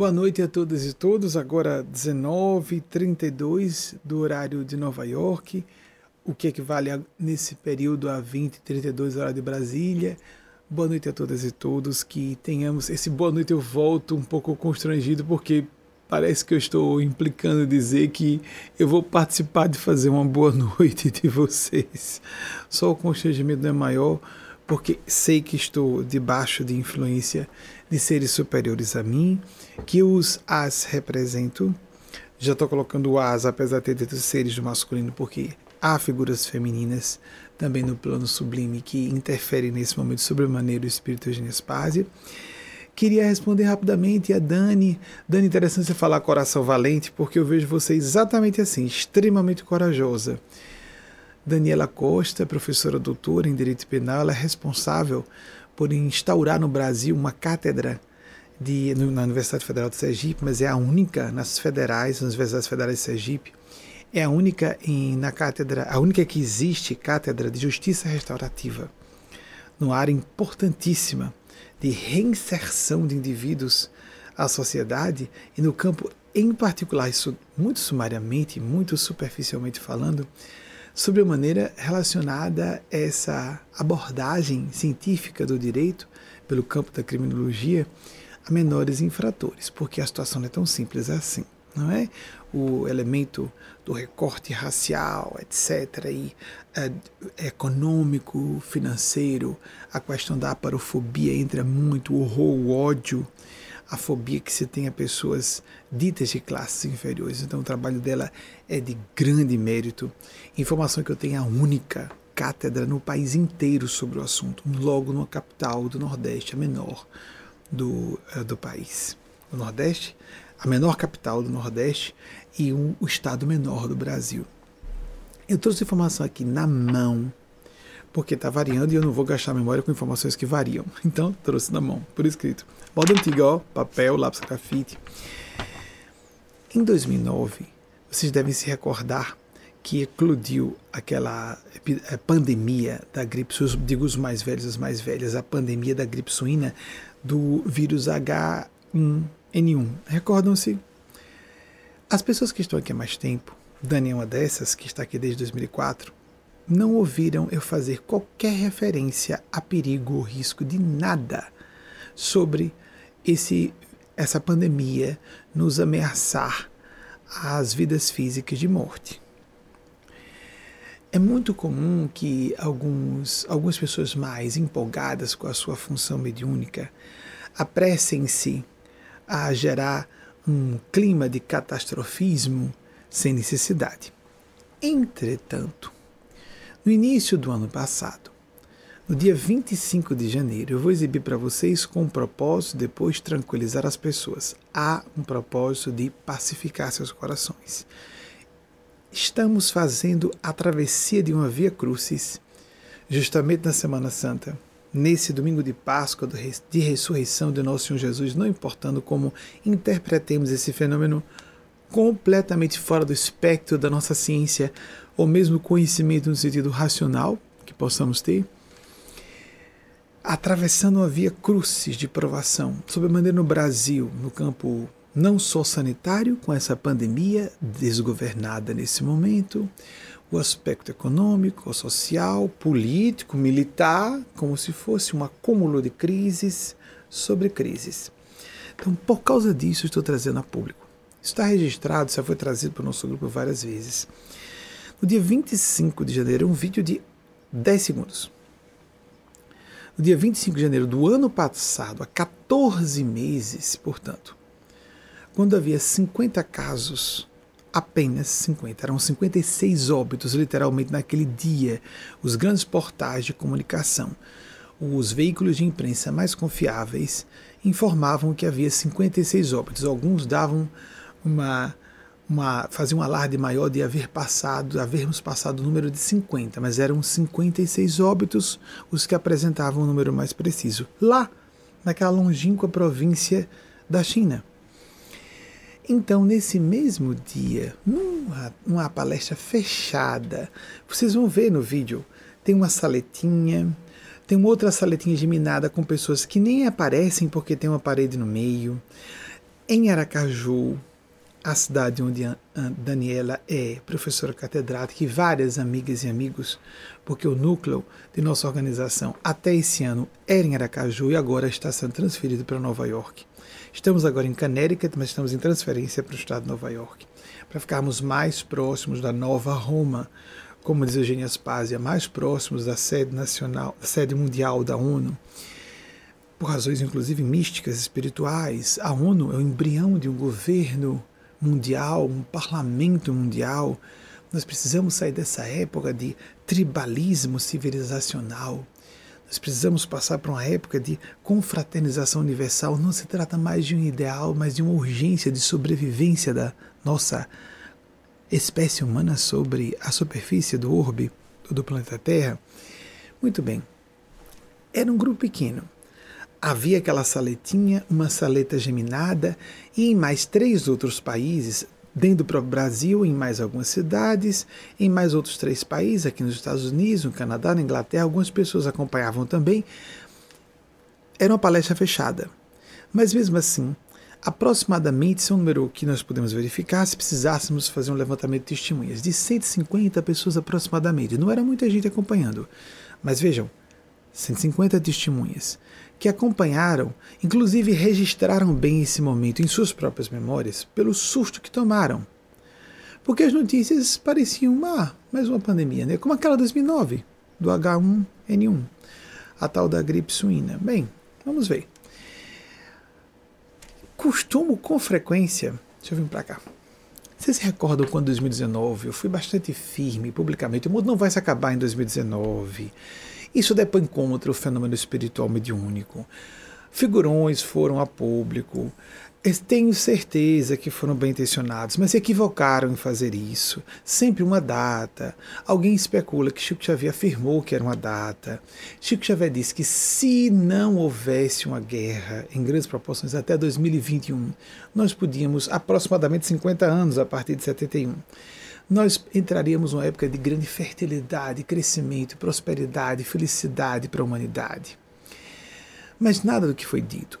Boa noite a todas e todos. Agora 19h32 do horário de Nova York, o que equivale a, nesse período a 20h32 horário de Brasília. Boa noite a todas e todos. Que tenhamos esse boa noite. Eu volto um pouco constrangido porque parece que eu estou implicando dizer que eu vou participar de fazer uma boa noite de vocês. Só o constrangimento não é maior porque sei que estou debaixo de influência de seres superiores a mim, que os as represento. Já estou colocando o as, apesar de ter dito seres do masculino, porque há figuras femininas também no plano sublime que interferem nesse momento sobremaneira o espírito Eugênio Spazio. Queria responder rapidamente a Dani. Dani, interessante você falar coração valente, porque eu vejo você exatamente assim, extremamente corajosa. Daniela Costa, professora doutora em Direito Penal, ela é responsável por instaurar no Brasil uma cátedra de, na Universidade Federal de Sergipe, mas é a única nas federais, nas universidades federais de Sergipe, é a única em, na cátedra, a única que existe cátedra de justiça restaurativa, numa área importantíssima de reinserção de indivíduos à sociedade e no campo em particular, isso muito sumariamente, muito superficialmente falando, sobre a maneira relacionada a essa abordagem científica do direito pelo campo da criminologia a menores infratores, porque a situação não é tão simples assim, não é? O elemento do recorte racial, etc., e é, econômico, financeiro, a questão da aparofobia entra muito, o horror, o ódio, a fobia que se tem a pessoas ditas de classes inferiores. Então, o trabalho dela é de grande mérito. Informação que eu tenho é a única cátedra no país inteiro sobre o assunto, logo numa capital do Nordeste, a menor do, uh, do país. Nordeste, a menor capital do Nordeste e um, o estado menor do Brasil. Eu trouxe informação aqui na mão porque está variando e eu não vou gastar memória com informações que variam. Então, trouxe na mão, por escrito. Moda antiga, ó, papel, lápis, grafite. Em 2009, vocês devem se recordar que eclodiu aquela eh, pandemia da gripe, digo os mais velhos, as mais velhas, a pandemia da gripe suína do vírus H1N1. Recordam-se? As pessoas que estão aqui há mais tempo, Dani é uma dessas, que está aqui desde 2004, não ouviram eu fazer qualquer referência a perigo ou risco de nada sobre esse, essa pandemia nos ameaçar as vidas físicas de morte. É muito comum que alguns, algumas pessoas mais empolgadas com a sua função mediúnica apressem-se a gerar um clima de catastrofismo sem necessidade. Entretanto, no início do ano passado, no dia 25 de janeiro, eu vou exibir para vocês com o um propósito de depois tranquilizar as pessoas. Há um propósito de pacificar seus corações. Estamos fazendo a travessia de uma via crucis, justamente na Semana Santa, nesse domingo de Páscoa, de ressurreição de nosso Senhor Jesus, não importando como interpretemos esse fenômeno completamente fora do espectro da nossa ciência, ou mesmo conhecimento no sentido racional que possamos ter, atravessando uma via crucis de provação, maneira no Brasil, no campo não só sanitário, com essa pandemia desgovernada nesse momento, o aspecto econômico, social, político, militar, como se fosse um acúmulo de crises sobre crises. Então, por causa disso, estou trazendo a público. Está registrado, já foi trazido para o nosso grupo várias vezes. No dia 25 de janeiro, um vídeo de 10 segundos. No dia 25 de janeiro do ano passado, há 14 meses, portanto, quando havia 50 casos, apenas 50, eram 56 óbitos literalmente naquele dia, os grandes portais de comunicação, os veículos de imprensa mais confiáveis informavam que havia 56 óbitos. Alguns davam uma uma, um alarde maior de haver passado, havermos passado o número de 50, mas eram 56 óbitos os que apresentavam o um número mais preciso, lá naquela longínqua província da China. Então, nesse mesmo dia, numa, numa palestra fechada, vocês vão ver no vídeo, tem uma saletinha, tem outra saletinha geminada com pessoas que nem aparecem porque tem uma parede no meio em Aracaju, a cidade onde a Daniela é professora catedrática e várias amigas e amigos, porque o núcleo de nossa organização até esse ano era em Aracaju e agora está sendo transferido para Nova York. Estamos agora em Connecticut, mas estamos em transferência para o estado de Nova York, para ficarmos mais próximos da nova Roma, como diz Eugênia Spazia, mais próximos da sede nacional, sede mundial da ONU por razões inclusive místicas, espirituais. A ONU é o embrião de um governo mundial, um parlamento mundial. Nós precisamos sair dessa época de tribalismo civilizacional. Nós precisamos passar para uma época de confraternização universal. Não se trata mais de um ideal, mas de uma urgência de sobrevivência da nossa espécie humana sobre a superfície do orbe do planeta Terra. Muito bem. Era um grupo pequeno havia aquela saletinha, uma saleta geminada, e em mais três outros países, dentro do próprio Brasil, em mais algumas cidades, em mais outros três países, aqui nos Estados Unidos, no Canadá, na Inglaterra, algumas pessoas acompanhavam também. Era uma palestra fechada. Mas mesmo assim, aproximadamente, esse é um número que nós podemos verificar se precisássemos fazer um levantamento de testemunhas, de 150 pessoas aproximadamente. Não era muita gente acompanhando. Mas vejam, 150 testemunhas que acompanharam, inclusive registraram bem esse momento em suas próprias memórias pelo susto que tomaram. Porque as notícias pareciam uma, mais uma pandemia, né? como aquela 2009 do H1N1, a tal da gripe suína. Bem, vamos ver. Costumo com frequência, deixa eu vir para cá. Vocês se recordam quando em 2019 eu fui bastante firme publicamente, o mundo não vai se acabar em 2019. Isso depõe contra o fenômeno espiritual mediúnico. Figurões foram a público. Tenho certeza que foram bem intencionados, mas se equivocaram em fazer isso. Sempre uma data. Alguém especula que Chico Xavier afirmou que era uma data. Chico Xavier disse que se não houvesse uma guerra em grandes proporções até 2021, nós podíamos, aproximadamente 50 anos a partir de 71, nós entraríamos numa época de grande fertilidade, crescimento, prosperidade, felicidade para a humanidade. Mas nada do que foi dito.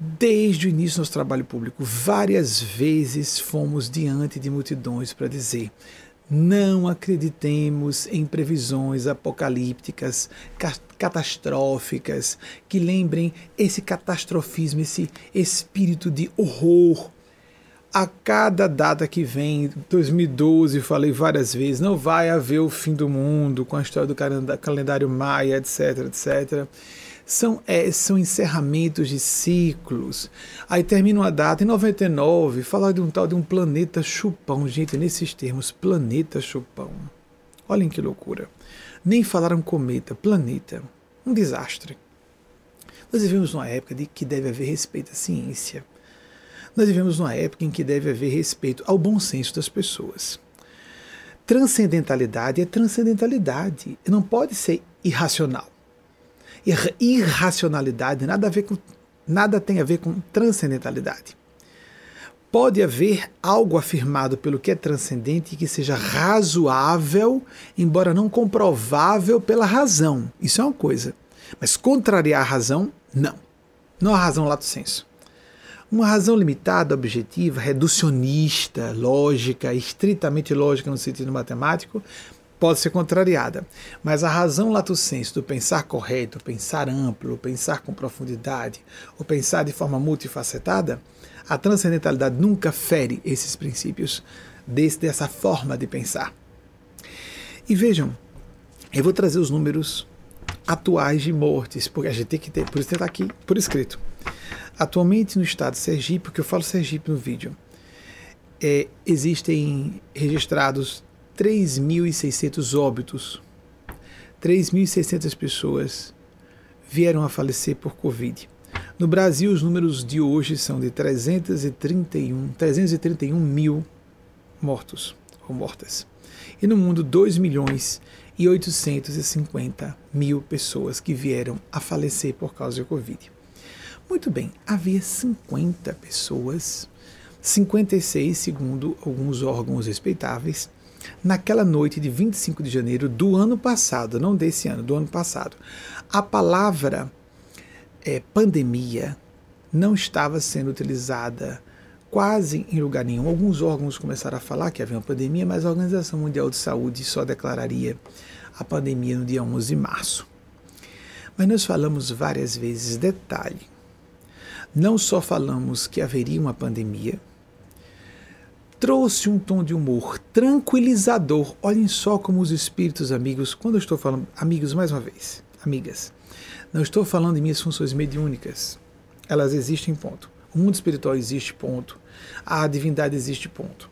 Desde o início do nosso trabalho público, várias vezes fomos diante de multidões para dizer: não acreditemos em previsões apocalípticas, catastróficas, que lembrem esse catastrofismo, esse espírito de horror a cada data que vem, 2012, falei várias vezes, não vai haver o fim do mundo com a história do calendário maia, etc, etc. São, é, são encerramentos de ciclos. Aí termina uma data, em 99, falar de um tal de um planeta chupão. Gente, nesses termos, planeta chupão. Olhem que loucura. Nem falaram cometa, planeta. Um desastre. Nós vivemos numa época de que deve haver respeito à ciência nós vivemos numa época em que deve haver respeito ao bom senso das pessoas. Transcendentalidade é transcendentalidade, não pode ser irracional. Irracionalidade nada, a ver com, nada tem a ver com transcendentalidade. Pode haver algo afirmado pelo que é transcendente que seja razoável, embora não comprovável pela razão. Isso é uma coisa. Mas contrariar a razão, não. Não a razão lato senso. Uma razão limitada, objetiva, reducionista, lógica, estritamente lógica no sentido matemático, pode ser contrariada. Mas a razão lato sensu do pensar correto, pensar amplo, pensar com profundidade, ou pensar de forma multifacetada, a transcendentalidade nunca fere esses princípios desse, dessa forma de pensar. E vejam, eu vou trazer os números atuais de mortes, porque a gente tem que ter, por isso está aqui por escrito. Atualmente no estado de Sergipe, porque eu falo Sergipe no vídeo, é, existem registrados 3.600 óbitos. 3.600 pessoas vieram a falecer por Covid. No Brasil, os números de hoje são de 331, 331 mil mortos ou mortas. E no mundo, 2 milhões e 850 mil pessoas que vieram a falecer por causa da Covid. Muito bem, havia 50 pessoas, 56 segundo alguns órgãos respeitáveis, naquela noite de 25 de janeiro do ano passado, não desse ano, do ano passado. A palavra é, pandemia não estava sendo utilizada quase em lugar nenhum. Alguns órgãos começaram a falar que havia uma pandemia, mas a Organização Mundial de Saúde só declararia a pandemia no dia 11 de março. Mas nós falamos várias vezes, detalhe, não só falamos que haveria uma pandemia, trouxe um tom de humor tranquilizador. Olhem só como os espíritos amigos, quando eu estou falando, amigos mais uma vez, amigas, não estou falando de minhas funções mediúnicas. Elas existem, ponto. O mundo espiritual existe, ponto. A divindade existe, ponto.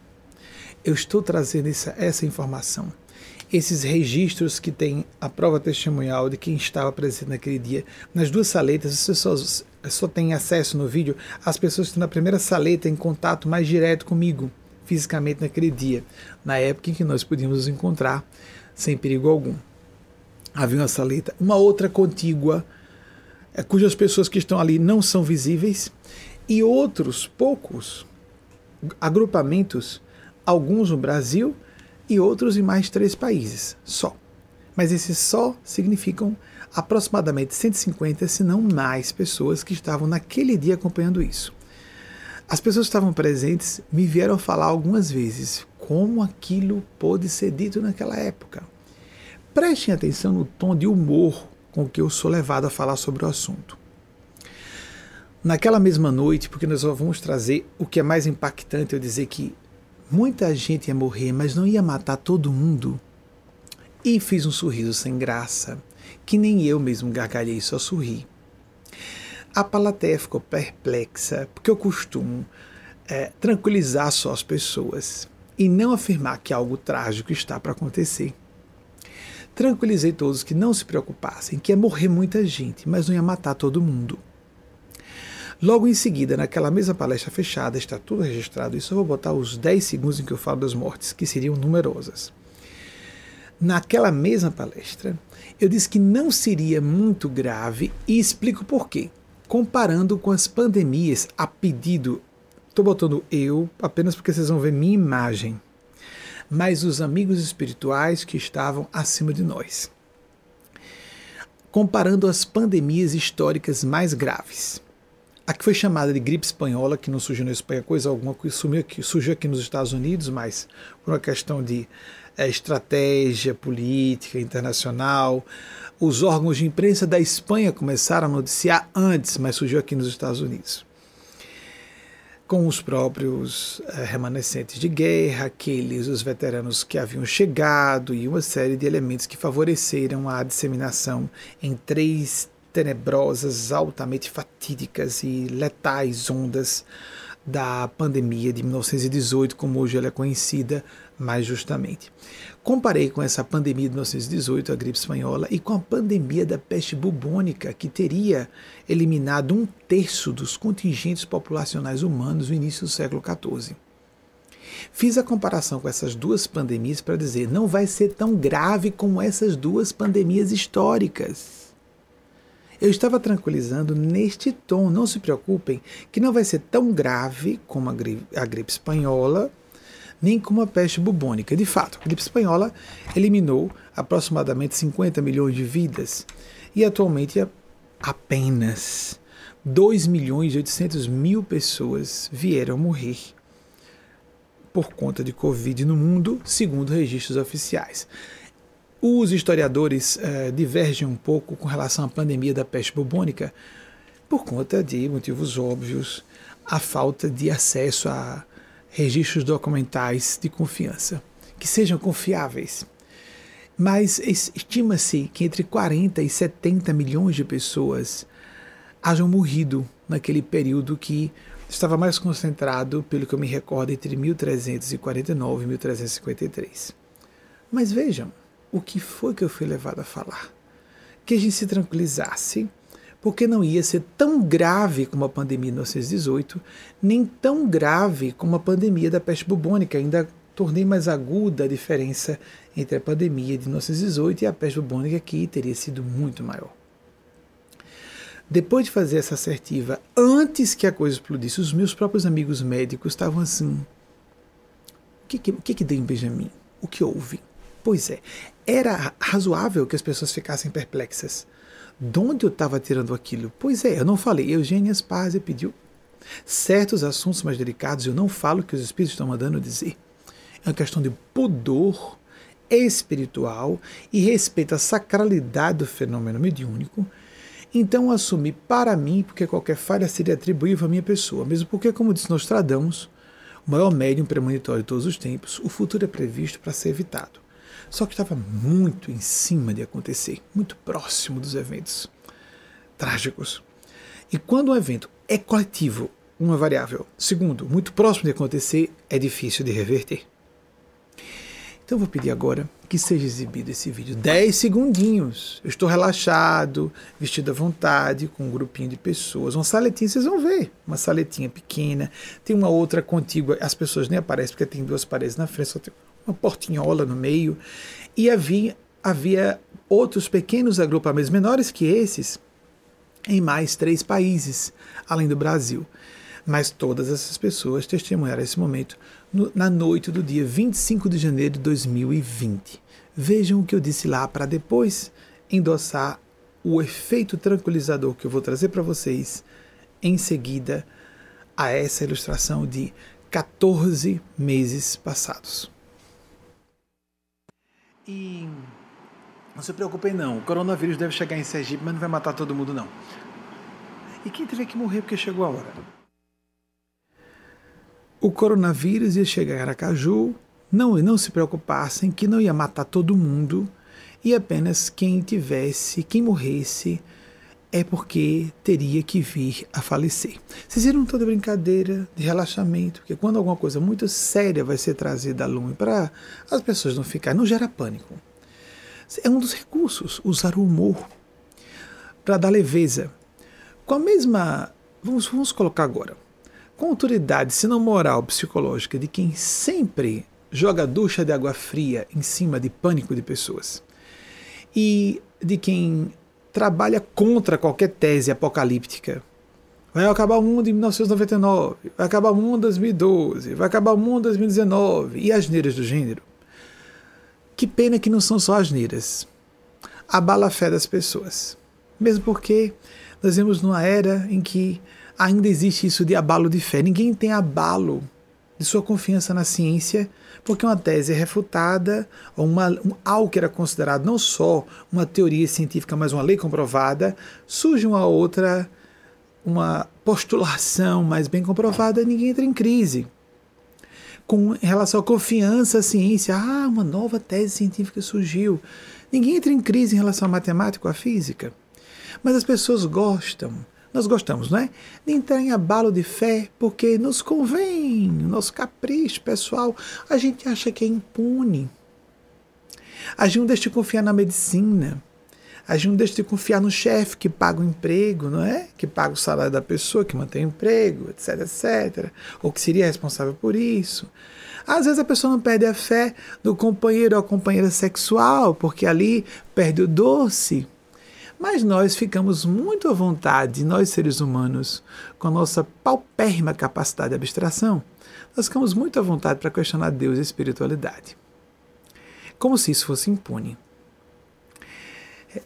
Eu estou trazendo essa, essa informação, esses registros que tem a prova testemunhal de quem estava presente naquele dia. Nas duas saletas, você só, só tem acesso no vídeo às pessoas que estão na primeira saleta em contato mais direto comigo, fisicamente naquele dia, na época em que nós podíamos nos encontrar sem perigo algum. Havia uma saleta, uma outra contígua, é, cujas pessoas que estão ali não são visíveis, e outros poucos agrupamentos, alguns no Brasil e outros em mais três países só. Mas esses só significam aproximadamente 150, se não mais, pessoas que estavam naquele dia acompanhando isso. As pessoas que estavam presentes me vieram falar algumas vezes como aquilo pôde ser dito naquela época. Prestem atenção no tom de humor com que eu sou levado a falar sobre o assunto. Naquela mesma noite, porque nós vamos trazer o que é mais impactante, eu dizer que muita gente ia morrer, mas não ia matar todo mundo. E fiz um sorriso sem graça, que nem eu mesmo gargalhei, só sorri. A plateia ficou perplexa, porque eu costumo é, tranquilizar só as pessoas e não afirmar que algo trágico está para acontecer. Tranquilizei todos que não se preocupassem, que ia morrer muita gente, mas não ia matar todo mundo. Logo em seguida, naquela mesma palestra fechada, está tudo registrado, e só vou botar os 10 segundos em que eu falo das mortes, que seriam numerosas. Naquela mesma palestra, eu disse que não seria muito grave e explico por quê. Comparando com as pandemias a pedido, estou botando eu apenas porque vocês vão ver minha imagem, mas os amigos espirituais que estavam acima de nós. Comparando as pandemias históricas mais graves. A que foi chamada de gripe espanhola, que não surgiu na Espanha coisa alguma, que surgiu aqui, surgiu aqui nos Estados Unidos, mas por uma questão de é, estratégia política internacional. Os órgãos de imprensa da Espanha começaram a noticiar antes, mas surgiu aqui nos Estados Unidos. Com os próprios é, remanescentes de guerra, aqueles, os veteranos que haviam chegado e uma série de elementos que favoreceram a disseminação em três tenebrosas, altamente fatídicas e letais ondas da pandemia de 1918, como hoje ela é conhecida mais justamente. Comparei com essa pandemia de 1918, a gripe espanhola, e com a pandemia da peste bubônica, que teria eliminado um terço dos contingentes populacionais humanos no início do século XIV. Fiz a comparação com essas duas pandemias para dizer não vai ser tão grave como essas duas pandemias históricas eu estava tranquilizando neste tom, não se preocupem, que não vai ser tão grave como a gripe, a gripe espanhola, nem como a peste bubônica. De fato, a gripe espanhola eliminou aproximadamente 50 milhões de vidas e atualmente apenas 2 milhões e 800 mil pessoas vieram morrer por conta de Covid no mundo, segundo registros oficiais. Os historiadores eh, divergem um pouco com relação à pandemia da peste bubônica por conta de motivos óbvios, a falta de acesso a registros documentais de confiança, que sejam confiáveis. Mas estima-se que entre 40 e 70 milhões de pessoas hajam morrido naquele período que estava mais concentrado, pelo que eu me recordo, entre 1349 e 1353. Mas vejam, o que foi que eu fui levado a falar? Que a gente se tranquilizasse, porque não ia ser tão grave como a pandemia de 1918, nem tão grave como a pandemia da peste bubônica. Ainda tornei mais aguda a diferença entre a pandemia de 1918 e a peste bubônica, que teria sido muito maior. Depois de fazer essa assertiva, antes que a coisa explodisse, os meus próprios amigos médicos estavam assim: o que, que, que, que deu em Benjamin? O que houve? Pois é, era razoável que as pessoas ficassem perplexas. De onde eu estava tirando aquilo? Pois é, eu não falei. Eugênia Spazia pediu certos assuntos mais delicados, eu não falo que os espíritos estão mandando dizer. É uma questão de pudor espiritual e respeito à sacralidade do fenômeno mediúnico. Então assumi para mim, porque qualquer falha seria atribuível à minha pessoa, mesmo porque, como disse Nostradamus, o maior médium premonitório de todos os tempos, o futuro é previsto para ser evitado. Só que estava muito em cima de acontecer, muito próximo dos eventos trágicos. E quando um evento é coletivo, uma variável. Segundo, muito próximo de acontecer, é difícil de reverter. Então vou pedir agora que seja exibido esse vídeo. 10 segundinhos. Eu estou relaxado, vestido à vontade, com um grupinho de pessoas. Uma saletinha, vocês vão ver. Uma saletinha pequena. Tem uma outra contígua. As pessoas nem aparecem porque tem duas paredes na frente, só tem uma portinhola no meio, e havia, havia outros pequenos agrupamentos menores que esses em mais três países, além do Brasil. Mas todas essas pessoas testemunharam esse momento no, na noite do dia 25 de janeiro de 2020. Vejam o que eu disse lá para depois endossar o efeito tranquilizador que eu vou trazer para vocês em seguida a essa ilustração de 14 meses passados. E não se preocupem não, o coronavírus deve chegar em Sergipe, mas não vai matar todo mundo não. E quem tiver que morrer porque chegou a hora? O coronavírus ia chegar em Aracaju, não, não se preocupassem que não ia matar todo mundo e apenas quem tivesse, quem morresse, é porque teria que vir a falecer. Vocês viram toda brincadeira de relaxamento, que quando alguma coisa muito séria vai ser trazida a lume para as pessoas não ficarem, não gera pânico. É um dos recursos, usar o humor para dar leveza. Com a mesma. Vamos, vamos colocar agora. Com autoridade, se não moral, psicológica, de quem sempre joga ducha de água fria em cima de pânico de pessoas. E de quem trabalha contra qualquer tese apocalíptica. Vai acabar o mundo em 1999, vai acabar o mundo em 2012, vai acabar o mundo em 2019 e as neiras do gênero. Que pena que não são só as neiras. Abala a fé das pessoas. Mesmo porque nós vemos numa era em que ainda existe isso de abalo de fé. Ninguém tem abalo de sua confiança na ciência porque uma tese refutada, ou uma, um, algo que era considerado não só uma teoria científica, mas uma lei comprovada, surge uma outra, uma postulação mais bem comprovada, ninguém entra em crise. Com relação à confiança à ciência, ah, uma nova tese científica surgiu. Ninguém entra em crise em relação à matemática ou à física. Mas as pessoas gostam nós gostamos, não é? De entrar em abalo de fé porque nos convém, nosso capricho pessoal. A gente acha que é impune. A gente não deixa de confiar na medicina. A gente não deixa de confiar no chefe que paga o emprego, não é? Que paga o salário da pessoa, que mantém o emprego, etc, etc. Ou que seria responsável por isso. Às vezes a pessoa não perde a fé no companheiro ou companheira sexual, porque ali perde o doce mas nós ficamos muito à vontade, nós seres humanos, com a nossa paupérrima capacidade de abstração, nós ficamos muito à vontade para questionar Deus e espiritualidade. Como se isso fosse impune.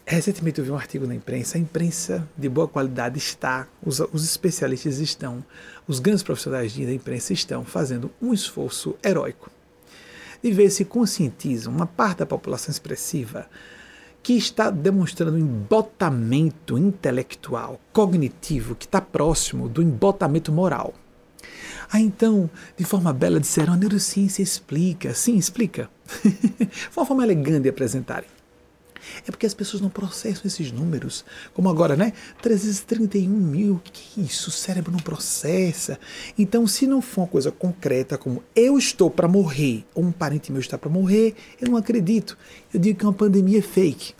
Recentemente eu vi um artigo na imprensa, a imprensa de boa qualidade está, os, os especialistas estão, os grandes profissionais da imprensa estão fazendo um esforço heróico de ver se conscientizam uma parte da população expressiva que está demonstrando um embotamento intelectual, cognitivo, que está próximo do embotamento moral. Ah, então, de forma bela, disseram: a neurociência explica. Sim, explica. Foi uma forma elegante de apresentarem. É porque as pessoas não processam esses números. Como agora, né? 331 mil. Que é isso? O cérebro não processa. Então, se não for uma coisa concreta, como eu estou para morrer, ou um parente meu está para morrer, eu não acredito. Eu digo que é uma pandemia fake.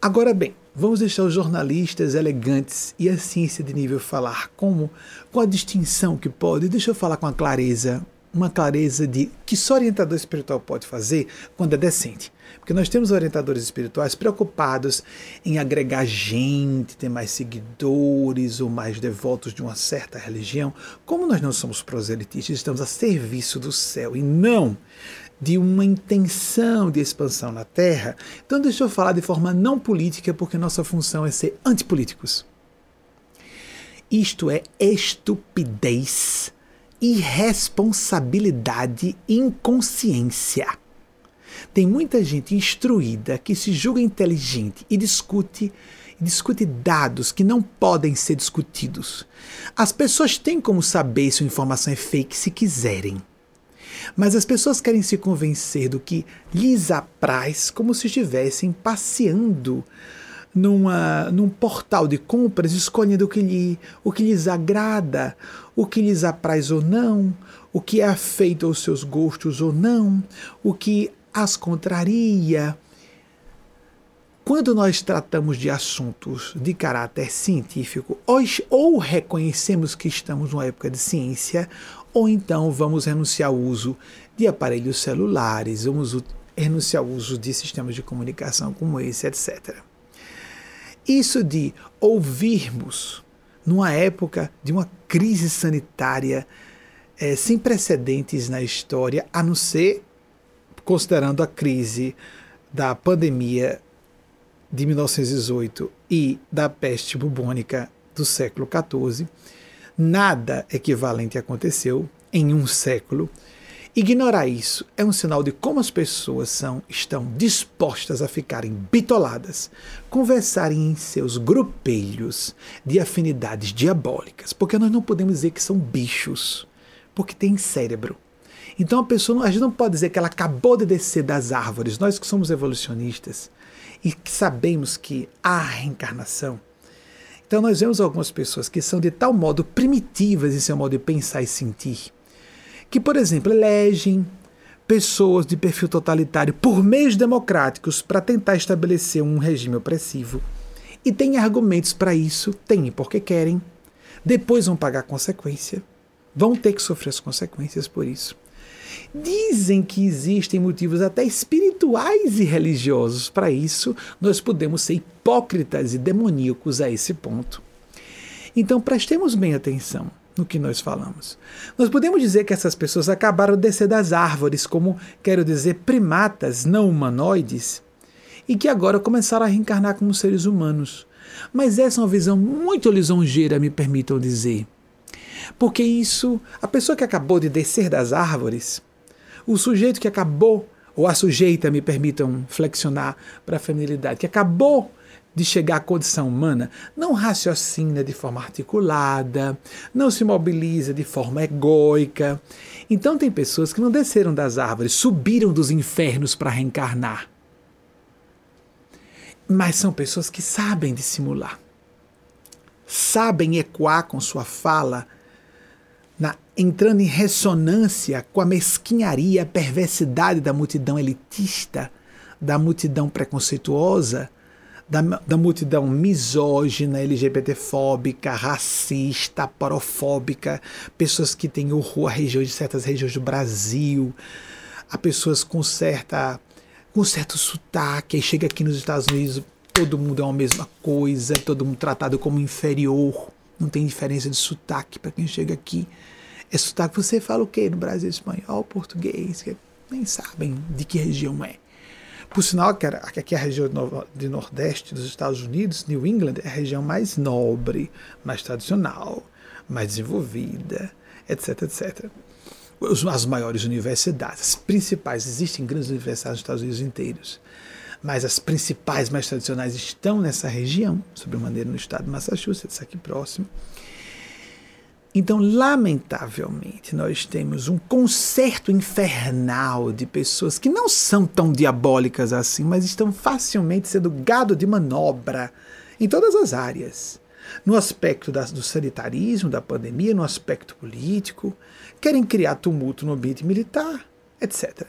Agora bem, vamos deixar os jornalistas elegantes e a ciência de nível falar como com a distinção que pode. Deixa eu falar com a clareza uma clareza de que só orientador espiritual pode fazer quando é decente. Porque nós temos orientadores espirituais preocupados em agregar gente, ter mais seguidores ou mais devotos de uma certa religião. Como nós não somos proselitistas, estamos a serviço do céu e não de uma intenção de expansão na Terra. Então, deixa eu falar de forma não política, porque nossa função é ser antipolíticos. Isto é estupidez, irresponsabilidade inconsciência. Tem muita gente instruída que se julga inteligente e discute discute dados que não podem ser discutidos. As pessoas têm como saber se uma informação é fake se quiserem. Mas as pessoas querem se convencer do que lhes apraz como se estivessem passeando numa, num portal de compras, escolhendo o que, lhe, o que lhes agrada, o que lhes apraz ou não, o que é afeito aos seus gostos ou não, o que as contraria. Quando nós tratamos de assuntos de caráter científico, ou reconhecemos que estamos numa época de ciência, ou então vamos renunciar ao uso de aparelhos celulares, vamos renunciar ao uso de sistemas de comunicação como esse, etc. Isso de ouvirmos numa época de uma crise sanitária é, sem precedentes na história, a não ser considerando a crise da pandemia de 1918 e da peste bubônica do século XIV, nada equivalente aconteceu em um século. Ignorar isso é um sinal de como as pessoas são, estão dispostas a ficarem bitoladas, conversarem em seus grupelhos de afinidades diabólicas, porque nós não podemos dizer que são bichos, porque tem cérebro. Então a pessoa, a gente não pode dizer que ela acabou de descer das árvores. Nós que somos evolucionistas, e que sabemos que há reencarnação. Então nós vemos algumas pessoas que são de tal modo primitivas em seu modo de pensar e sentir, que, por exemplo, elegem pessoas de perfil totalitário por meios democráticos para tentar estabelecer um regime opressivo. E têm argumentos para isso, têm porque querem. Depois vão pagar consequência, vão ter que sofrer as consequências por isso. Dizem que existem motivos até espirituais e religiosos para isso, nós podemos ser hipócritas e demoníacos a esse ponto. Então prestemos bem atenção no que nós falamos. Nós podemos dizer que essas pessoas acabaram de descer das árvores, como quero dizer, primatas não humanoides, e que agora começaram a reencarnar como seres humanos. Mas essa é uma visão muito lisonjeira, me permitam dizer. Porque isso, a pessoa que acabou de descer das árvores, o sujeito que acabou, ou a sujeita, me permitam flexionar para a feminilidade, que acabou de chegar à condição humana, não raciocina de forma articulada, não se mobiliza de forma egóica. Então, tem pessoas que não desceram das árvores, subiram dos infernos para reencarnar. Mas são pessoas que sabem dissimular, sabem ecoar com sua fala na, entrando em ressonância com a mesquinharia, a perversidade da multidão elitista, da multidão preconceituosa, da, da multidão misógina, LGBTfóbica, racista, porofóbica, pessoas que têm horror a regiões, certas regiões do Brasil, a pessoas com certa com certo sotaque, aí chega aqui nos Estados Unidos, todo mundo é a mesma coisa, todo mundo tratado como inferior, não tem diferença de sotaque para quem chega aqui. É sotaque, você fala o quê no Brasil? Espanhol, português, nem sabem de que região é. Por sinal, que aqui é a região de Nordeste dos Estados Unidos, New England, é a região mais nobre, mais tradicional, mais desenvolvida, etc, etc. As maiores universidades, as principais, existem grandes universidades nos Estados Unidos inteiros, mas as principais, mais tradicionais, estão nessa região, sobremaneira no estado de Massachusetts, aqui próximo. Então, lamentavelmente, nós temos um concerto infernal de pessoas que não são tão diabólicas assim, mas estão facilmente sendo gado de manobra em todas as áreas. No aspecto do sanitarismo, da pandemia, no aspecto político, querem criar tumulto no ambiente militar, etc.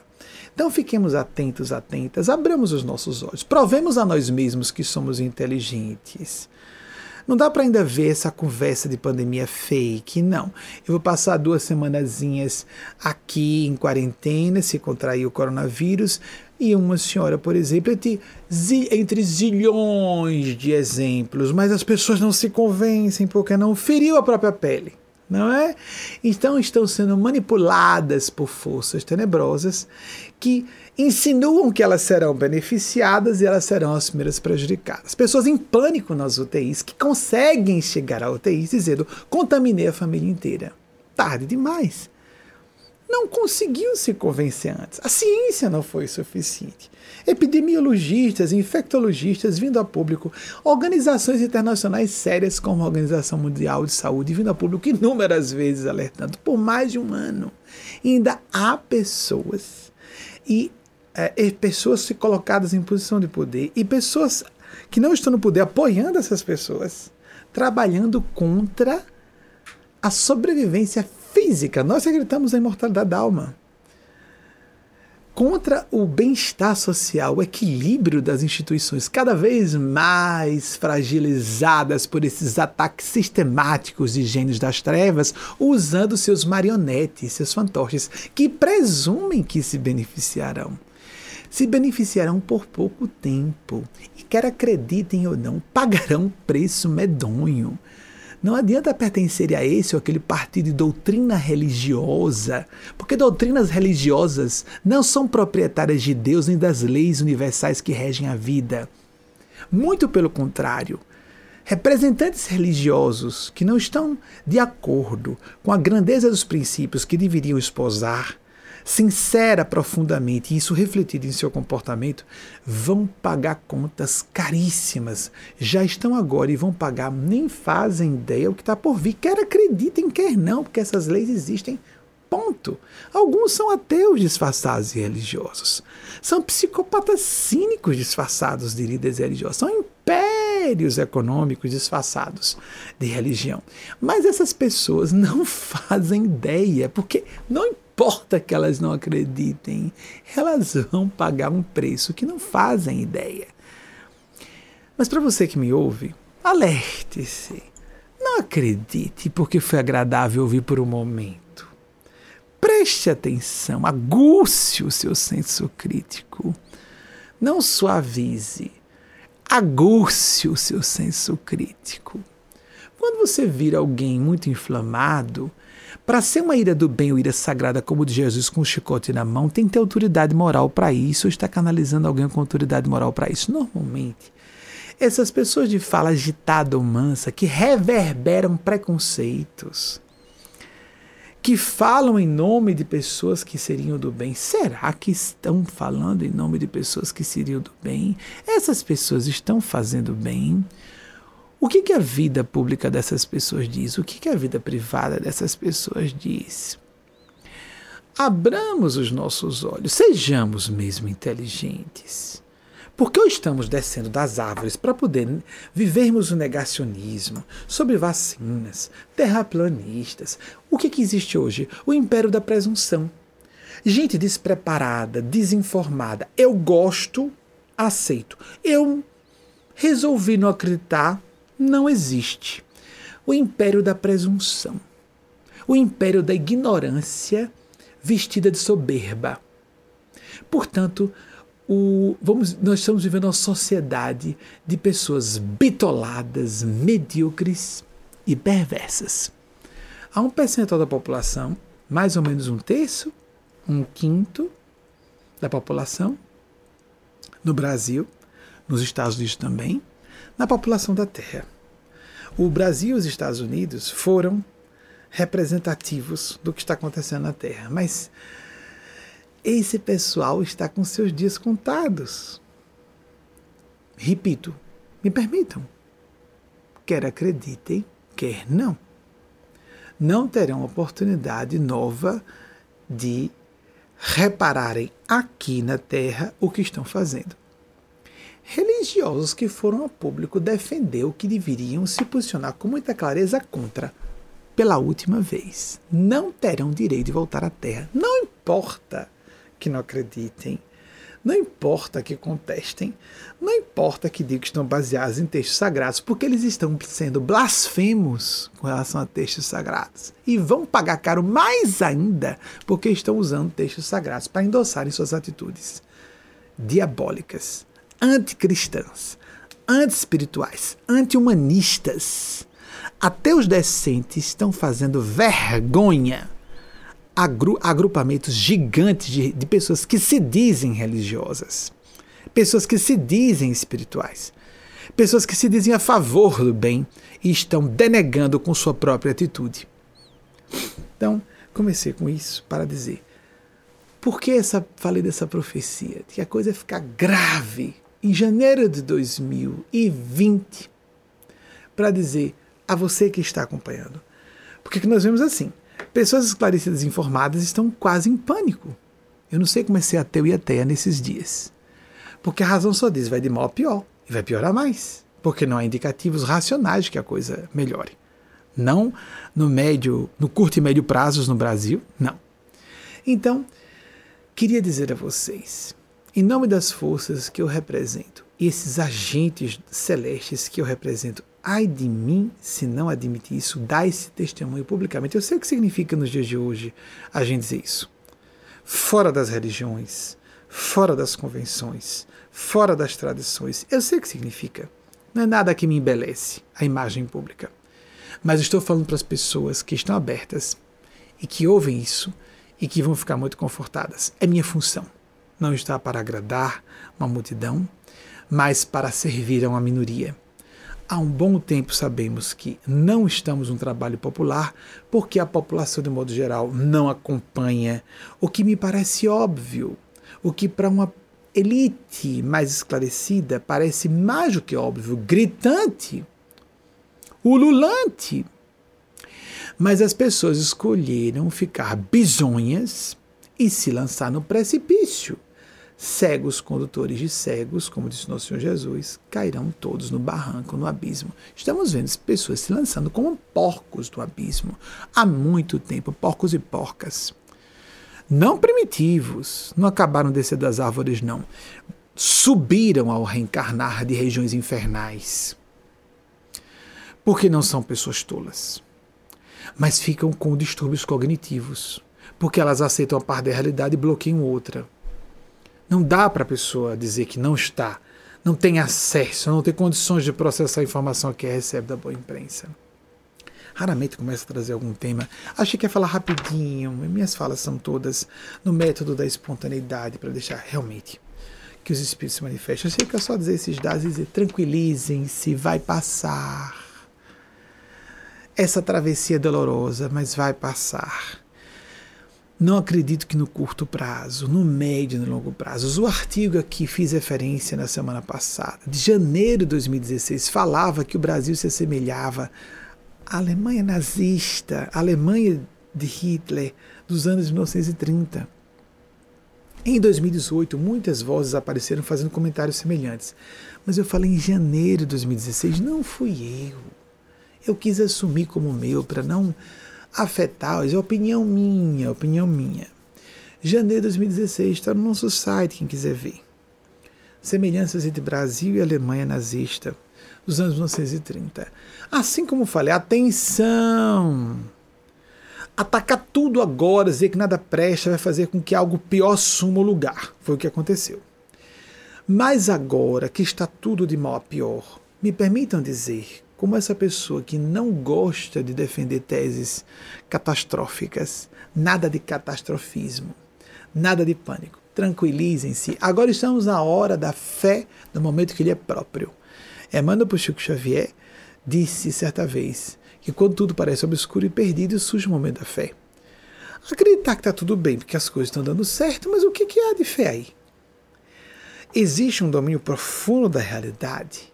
Então fiquemos atentos, atentas, abramos os nossos olhos, provemos a nós mesmos que somos inteligentes. Não dá para ainda ver essa conversa de pandemia fake, não. Eu vou passar duas semanazinhas aqui em quarentena, se contrair o coronavírus, e uma senhora, por exemplo, entre, entre zilhões de exemplos, mas as pessoas não se convencem porque não feriu a própria pele. Não é? Então estão sendo manipuladas por forças tenebrosas que insinuam que elas serão beneficiadas e elas serão as primeiras prejudicadas. Pessoas em pânico nas UTIs que conseguem chegar à UTI dizendo: contaminei a família inteira. Tarde demais não conseguiu se convencer antes. A ciência não foi suficiente. Epidemiologistas, infectologistas vindo a público, organizações internacionais sérias como a Organização Mundial de Saúde vindo a público inúmeras vezes alertando por mais de um ano. E ainda há pessoas e é, pessoas colocadas em posição de poder e pessoas que não estão no poder apoiando essas pessoas, trabalhando contra a sobrevivência física. Nós acreditamos na imortalidade da alma. Contra o bem-estar social, o equilíbrio das instituições cada vez mais fragilizadas por esses ataques sistemáticos de gênios das trevas, usando seus marionetes, seus fantoches, que presumem que se beneficiarão se beneficiarão por pouco tempo e, quer acreditem ou não, pagarão preço medonho. Não adianta pertencer a esse ou aquele partido de doutrina religiosa, porque doutrinas religiosas não são proprietárias de Deus nem das leis universais que regem a vida. Muito pelo contrário. Representantes religiosos que não estão de acordo com a grandeza dos princípios que deveriam esposar, sincera profundamente, e isso refletido em seu comportamento, vão pagar contas caríssimas. Já estão agora e vão pagar, nem fazem ideia o que está por vir. Quer acreditem, quer não, porque essas leis existem. Ponto. Alguns são ateus disfarçados e religiosos. São psicopatas cínicos disfarçados de líderes religiosos. São impérios econômicos disfarçados de religião. Mas essas pessoas não fazem ideia, porque não importa importa que elas não acreditem, elas vão pagar um preço que não fazem ideia. Mas para você que me ouve, alerte-se. Não acredite porque foi agradável ouvir por um momento. Preste atenção, aguce o seu senso crítico. Não suavize, aguce o seu senso crítico. Quando você vir alguém muito inflamado, para ser uma ira do bem ou ira sagrada como de Jesus com o chicote na mão, tem que ter autoridade moral para isso ou está canalizando alguém com autoridade moral para isso. Normalmente, essas pessoas de fala agitada ou mansa que reverberam preconceitos, que falam em nome de pessoas que seriam do bem. Será que estão falando em nome de pessoas que seriam do bem? Essas pessoas estão fazendo bem? O que, que a vida pública dessas pessoas diz? O que, que a vida privada dessas pessoas diz? Abramos os nossos olhos, sejamos mesmo inteligentes. Porque ou estamos descendo das árvores para poder vivermos o negacionismo sobre vacinas, terraplanistas. O que, que existe hoje? O império da presunção. Gente despreparada, desinformada. Eu gosto, aceito. Eu resolvi não acreditar, não existe. O império da presunção, o império da ignorância vestida de soberba. Portanto, o, vamos, nós estamos vivendo uma sociedade de pessoas bitoladas, medíocres e perversas. Há um percentual da população, mais ou menos um terço, um quinto da população, no Brasil, nos Estados Unidos também, na população da Terra. O Brasil e os Estados Unidos foram representativos do que está acontecendo na Terra, mas esse pessoal está com seus dias contados. Repito, me permitam. Quer acreditem, quer não. Não terão oportunidade nova de repararem aqui na Terra o que estão fazendo religiosos que foram a público defender o que deveriam se posicionar com muita clareza contra pela última vez. Não terão direito de voltar à Terra. Não importa que não acreditem, não importa que contestem, não importa que digam que estão baseados em textos sagrados, porque eles estão sendo blasfemos com relação a textos sagrados. E vão pagar caro mais ainda porque estão usando textos sagrados para endossarem suas atitudes diabólicas anticristãs, anti-espirituais, anti-humanistas, Até os decentes estão fazendo vergonha agru agrupamentos gigantes de, de pessoas que se dizem religiosas, pessoas que se dizem espirituais, pessoas que se dizem a favor do bem e estão denegando com sua própria atitude. Então, comecei com isso para dizer: por que essa, falei dessa profecia? Que a coisa ia ficar grave em janeiro de 2020, para dizer a você que está acompanhando. Porque que nós vemos assim: pessoas esclarecidas e informadas estão quase em pânico. Eu não sei como é ser ateu e ateia nesses dias. Porque a razão só diz vai de mal a pior e vai piorar mais. Porque não há indicativos racionais de que a coisa melhore. Não no médio, no curto e médio prazos no Brasil, não. Então, queria dizer a vocês, em nome das forças que eu represento, e esses agentes celestes que eu represento, ai de mim se não admitir isso, dar esse testemunho publicamente. Eu sei o que significa nos dias de hoje a gente dizer isso. Fora das religiões, fora das convenções, fora das tradições. Eu sei o que significa. Não é nada que me embelece a imagem pública. Mas estou falando para as pessoas que estão abertas e que ouvem isso e que vão ficar muito confortadas. É minha função. Não está para agradar uma multidão, mas para servir a uma minoria. Há um bom tempo sabemos que não estamos num trabalho popular porque a população, de modo geral, não acompanha o que me parece óbvio, o que para uma elite mais esclarecida parece mais do que óbvio, gritante ululante. Mas as pessoas escolheram ficar bisonhas e se lançar no precipício. Cegos condutores de cegos, como disse nosso Senhor Jesus, cairão todos no barranco, no abismo. Estamos vendo pessoas se lançando como porcos do abismo há muito tempo porcos e porcas. Não primitivos, não acabaram de descer das árvores, não. Subiram ao reencarnar de regiões infernais porque não são pessoas tolas, mas ficam com distúrbios cognitivos, porque elas aceitam a parte da realidade e bloqueiam outra. Não dá para a pessoa dizer que não está, não tem acesso, não tem condições de processar a informação que recebe da boa imprensa. Raramente começa a trazer algum tema. Achei que ia falar rapidinho, minhas falas são todas no método da espontaneidade, para deixar realmente que os espíritos se manifestem. Achei que é só dizer esses dados e dizer tranquilizem-se, vai passar essa travessia é dolorosa, mas vai passar. Não acredito que no curto prazo, no médio e no longo prazo. O artigo aqui fiz referência na semana passada, de janeiro de 2016, falava que o Brasil se assemelhava à Alemanha nazista, à Alemanha de Hitler dos anos 1930. Em 2018, muitas vozes apareceram fazendo comentários semelhantes. Mas eu falei em janeiro de 2016, não fui eu eu quis assumir como meu para não afetar, é opinião minha, opinião minha. Janeiro de 2016 está no nosso site, quem quiser ver. Semelhanças entre Brasil e Alemanha nazista dos anos 1930. Assim como falei, atenção! Atacar tudo agora, dizer que nada presta, vai fazer com que algo pior suma o lugar. Foi o que aconteceu. Mas agora que está tudo de mal a pior, me permitam dizer como essa pessoa que não gosta de defender teses catastróficas, nada de catastrofismo, nada de pânico. Tranquilizem-se. Agora estamos na hora da fé, no momento que lhe é próprio. Emmanuel Chico Xavier disse certa vez que quando tudo parece obscuro e perdido, surge o momento da fé. Acreditar que está tudo bem, porque as coisas estão dando certo, mas o que, que há de fé aí? Existe um domínio profundo da realidade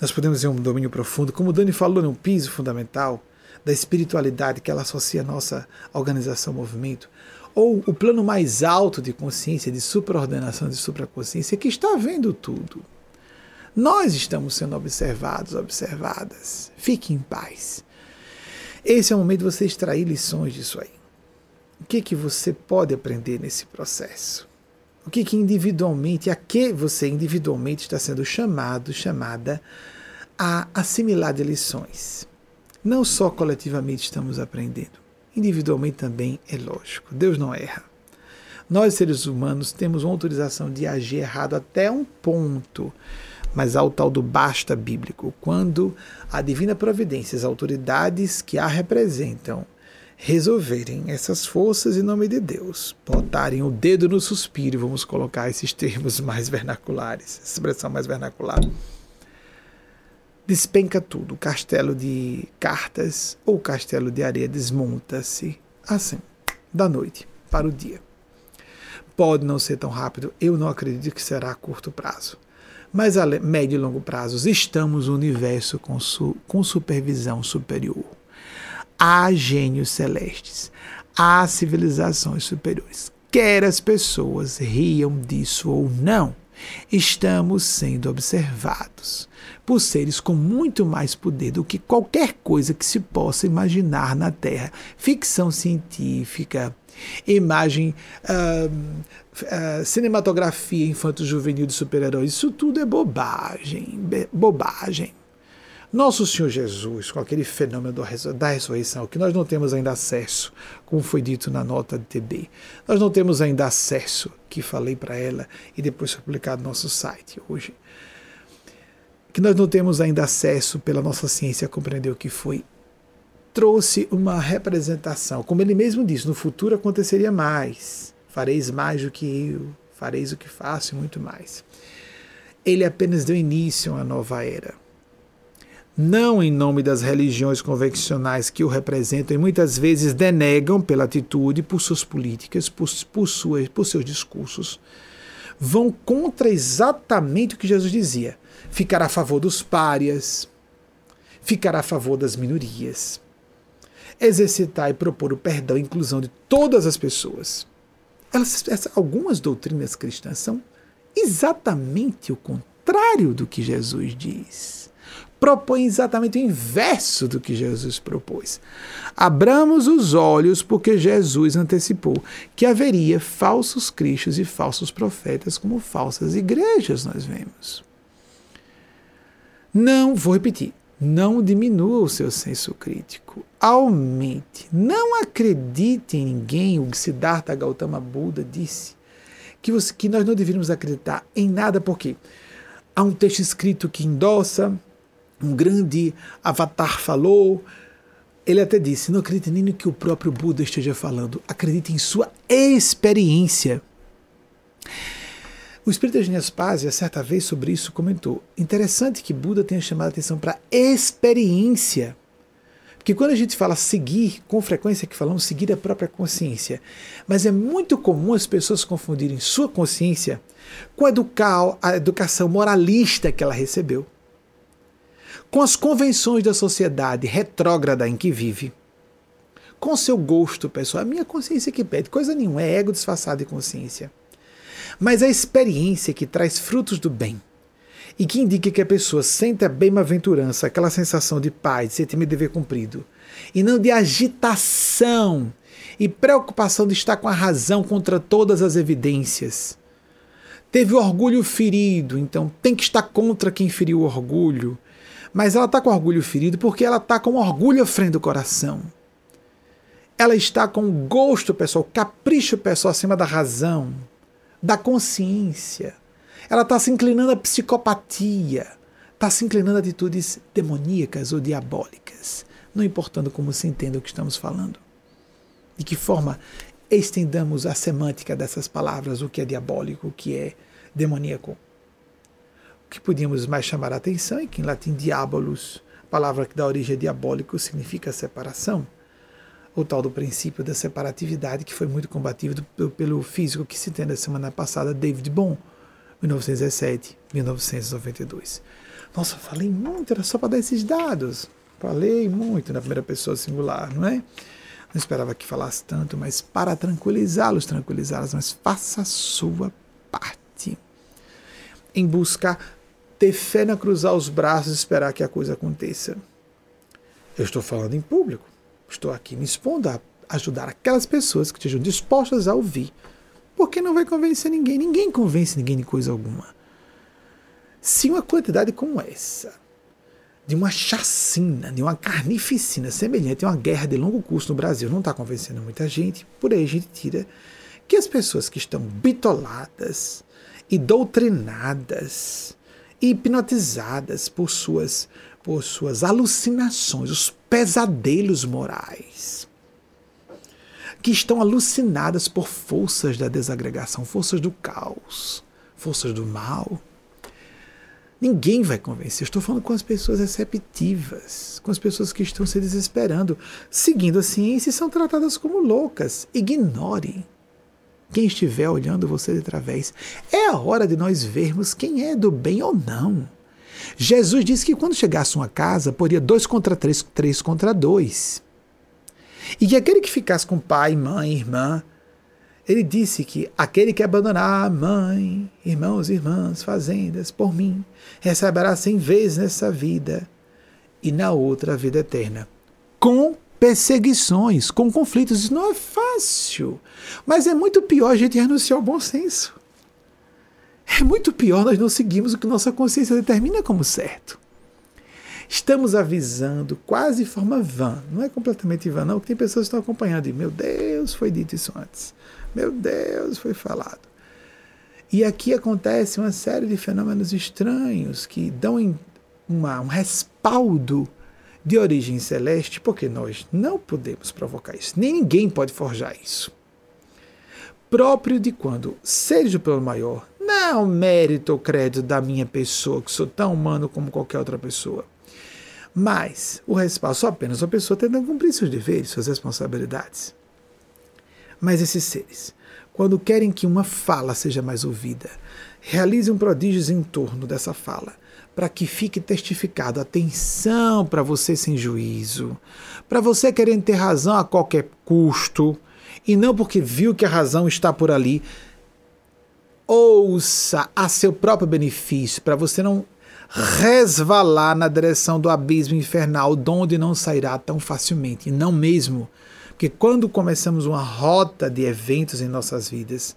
nós podemos ter um domínio profundo, como o Dani falou, um piso fundamental da espiritualidade que ela associa à nossa organização, movimento, ou o plano mais alto de consciência, de supraordenação, de supraconsciência, que está vendo tudo. Nós estamos sendo observados, observadas. Fique em paz. Esse é o momento de você extrair lições disso aí. O que, que você pode aprender nesse processo? O que, que individualmente, a que você individualmente está sendo chamado, chamada a assimilar de lições. Não só coletivamente estamos aprendendo, individualmente também é lógico. Deus não erra. Nós, seres humanos, temos uma autorização de agir errado até um ponto, mas ao tal do basta bíblico, quando a divina providência, as autoridades que a representam, resolverem essas forças em nome de Deus, botarem o dedo no suspiro, vamos colocar esses termos mais vernaculares, expressão mais vernacular. Despenca tudo, o castelo de cartas ou castelo de areia desmonta-se assim, da noite para o dia. Pode não ser tão rápido, eu não acredito que será a curto prazo. Mas a médio e longo prazos estamos no universo com, su com supervisão superior há gênios celestes, há civilizações superiores. Quer as pessoas riam disso ou não, estamos sendo observados por seres com muito mais poder do que qualquer coisa que se possa imaginar na Terra. Ficção científica, imagem, uh, uh, cinematografia infanto-juvenil de super-heróis, isso tudo é bobagem, bobagem. Nosso Senhor Jesus, com aquele fenômeno da ressurreição, que nós não temos ainda acesso, como foi dito na nota de TB, nós não temos ainda acesso, que falei para ela e depois foi publicado no nosso site hoje, que nós não temos ainda acesso pela nossa ciência a compreender o que foi, trouxe uma representação, como ele mesmo disse, no futuro aconteceria mais, fareis mais do que eu, fareis o que faço e muito mais. Ele apenas deu início a uma nova era não em nome das religiões convencionais que o representam e muitas vezes denegam pela atitude, por suas políticas, por, por, suas, por seus discursos, vão contra exatamente o que Jesus dizia: ficar a favor dos párias, ficar a favor das minorias, exercitar e propor o perdão e inclusão de todas as pessoas. Elas, algumas doutrinas cristãs são exatamente o contrário do que Jesus diz propõe exatamente o inverso do que Jesus propôs. Abramos os olhos porque Jesus antecipou que haveria falsos cristos e falsos profetas, como falsas igrejas nós vemos. Não, vou repetir, não diminua o seu senso crítico. Aumente. Não acredite em ninguém. O Siddhartha Gautama Buda disse que, você, que nós não deveríamos acreditar em nada, porque há um texto escrito que endossa, um grande avatar falou. Ele até disse: não acredite nem no que o próprio Buda esteja falando, acredite em sua experiência. O espírito Eugênio Spazia, certa vez sobre isso, comentou: interessante que Buda tenha chamado a atenção para experiência. Porque quando a gente fala seguir, com frequência que falamos seguir a própria consciência, mas é muito comum as pessoas confundirem sua consciência com a, a educação moralista que ela recebeu com as convenções da sociedade retrógrada em que vive, com seu gosto pessoal. A minha consciência que pede, coisa nenhuma, é ego disfarçado de consciência. Mas a experiência que traz frutos do bem e que indica que a pessoa sente a bem-aventurança, aquela sensação de paz, de sentimento de dever cumprido, e não de agitação e preocupação de estar com a razão contra todas as evidências. Teve o orgulho ferido, então tem que estar contra quem feriu o orgulho mas ela está com orgulho ferido porque ela está com orgulho à frente do coração. Ela está com gosto pessoal, capricho pessoal acima da razão, da consciência. Ela está se inclinando à psicopatia, está se inclinando a atitudes demoníacas ou diabólicas, não importando como se entenda o que estamos falando. De que forma estendamos a semântica dessas palavras, o que é diabólico, o que é demoníaco. Que podíamos mais chamar a atenção é que em latim diabolus, palavra que dá origem a diabólico, significa separação. O tal do princípio da separatividade que foi muito combatido pelo físico que se tem na semana passada, David Bohm, 1917, 1992. Nossa, falei muito, era só para dar esses dados. Falei muito na primeira pessoa singular, não é? Não esperava que falasse tanto, mas para tranquilizá-los, tranquilizá-las, mas faça a sua parte em buscar ter fé na cruzar os braços e esperar que a coisa aconteça. Eu estou falando em público. Estou aqui me expondo a ajudar aquelas pessoas que estejam dispostas a ouvir. Porque não vai convencer ninguém. Ninguém convence ninguém de coisa alguma. Se uma quantidade como essa, de uma chacina, de uma carnificina semelhante a uma guerra de longo curso no Brasil, não está convencendo muita gente, por aí a gente tira que as pessoas que estão bitoladas e doutrinadas hipnotizadas por suas, por suas alucinações, os pesadelos morais, que estão alucinadas por forças da desagregação, forças do caos, forças do mal. Ninguém vai convencer. Estou falando com as pessoas receptivas, com as pessoas que estão se desesperando, seguindo a ciência e são tratadas como loucas. Ignore quem estiver olhando você de través. É a hora de nós vermos quem é do bem ou não. Jesus disse que quando chegasse uma casa, poria dois contra três, três contra dois. E que aquele que ficasse com pai, mãe, irmã, ele disse que aquele que abandonar mãe, irmãos irmãs, fazendas, por mim, receberá cem vezes nessa vida e na outra a vida eterna. Com perseguições, com conflitos. Isso não é fácil. Mas é muito pior a gente renunciar ao bom senso. É muito pior nós não seguirmos o que nossa consciência determina como certo. Estamos avisando quase forma vã, não é completamente vã, não, que tem pessoas que estão acompanhando e, meu Deus, foi dito isso antes. Meu Deus, foi falado. E aqui acontece uma série de fenômenos estranhos que dão uma, um respaldo de origem celeste, porque nós não podemos provocar isso, nem ninguém pode forjar isso. Próprio de quando seres do plano maior, não mérito ou crédito da minha pessoa, que sou tão humano como qualquer outra pessoa, mas o respaldo só apenas uma pessoa tentando cumprir seus deveres, suas responsabilidades. Mas esses seres, quando querem que uma fala seja mais ouvida, realizem prodígios em torno dessa fala, para que fique testificado. Atenção para você sem juízo, para você querendo ter razão a qualquer custo, e não porque viu que a razão está por ali. Ouça a seu próprio benefício, para você não resvalar na direção do abismo infernal, de onde não sairá tão facilmente, não mesmo. Porque quando começamos uma rota de eventos em nossas vidas,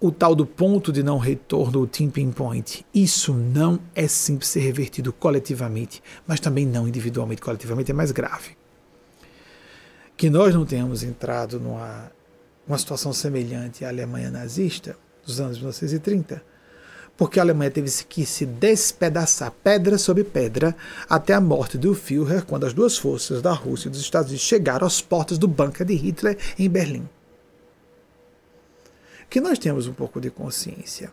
o tal do ponto de não retorno, o tipping point, isso não é simples ser revertido coletivamente, mas também não individualmente, coletivamente é mais grave. Que nós não tenhamos entrado numa uma situação semelhante à Alemanha nazista dos anos 1930, porque a Alemanha teve que se despedaçar pedra sobre pedra até a morte do Führer, quando as duas forças da Rússia e dos Estados Unidos chegaram às portas do bunker de Hitler em Berlim. Que nós temos um pouco de consciência,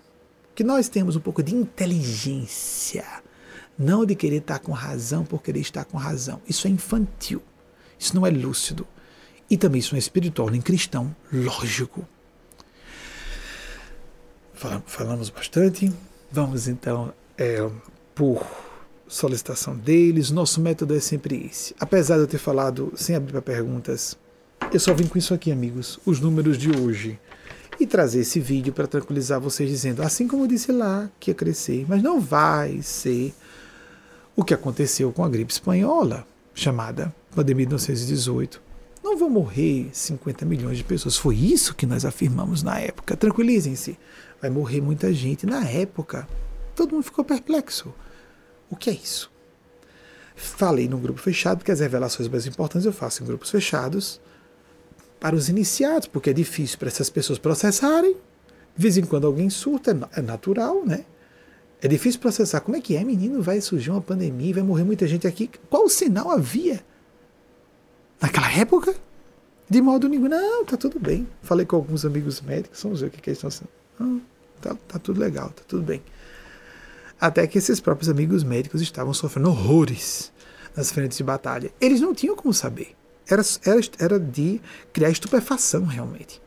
que nós temos um pouco de inteligência, não de querer estar com razão por querer estar com razão. Isso é infantil, isso não é lúcido. E também isso não é espiritual nem cristão, lógico. Falamos bastante. Vamos então, é, por solicitação deles, nosso método é sempre esse. Apesar de eu ter falado sem abrir para perguntas, eu só vim com isso aqui, amigos, os números de hoje. E trazer esse vídeo para tranquilizar vocês, dizendo, assim como eu disse lá, que ia crescer, mas não vai ser o que aconteceu com a gripe espanhola, chamada pandemia de 1918 não vão morrer 50 milhões de pessoas. Foi isso que nós afirmamos na época. Tranquilizem-se, vai morrer muita gente. Na época, todo mundo ficou perplexo. O que é isso? Falei num grupo fechado, porque as revelações mais importantes eu faço em grupos fechados para os iniciados, porque é difícil para essas pessoas processarem. De vez em quando alguém surta, é natural, né? É difícil processar. Como é que é, menino? Vai surgir uma pandemia, vai morrer muita gente aqui. Qual sinal havia? Naquela época, de modo nenhum, não, tá tudo bem. Falei com alguns amigos médicos, vamos ver o que, eles estão sendo. Ah, tá, tá tudo legal, tá tudo bem. Até que esses próprios amigos médicos estavam sofrendo horrores nas frentes de batalha. Eles não tinham como saber. Era, era, era de criar estupefação, realmente.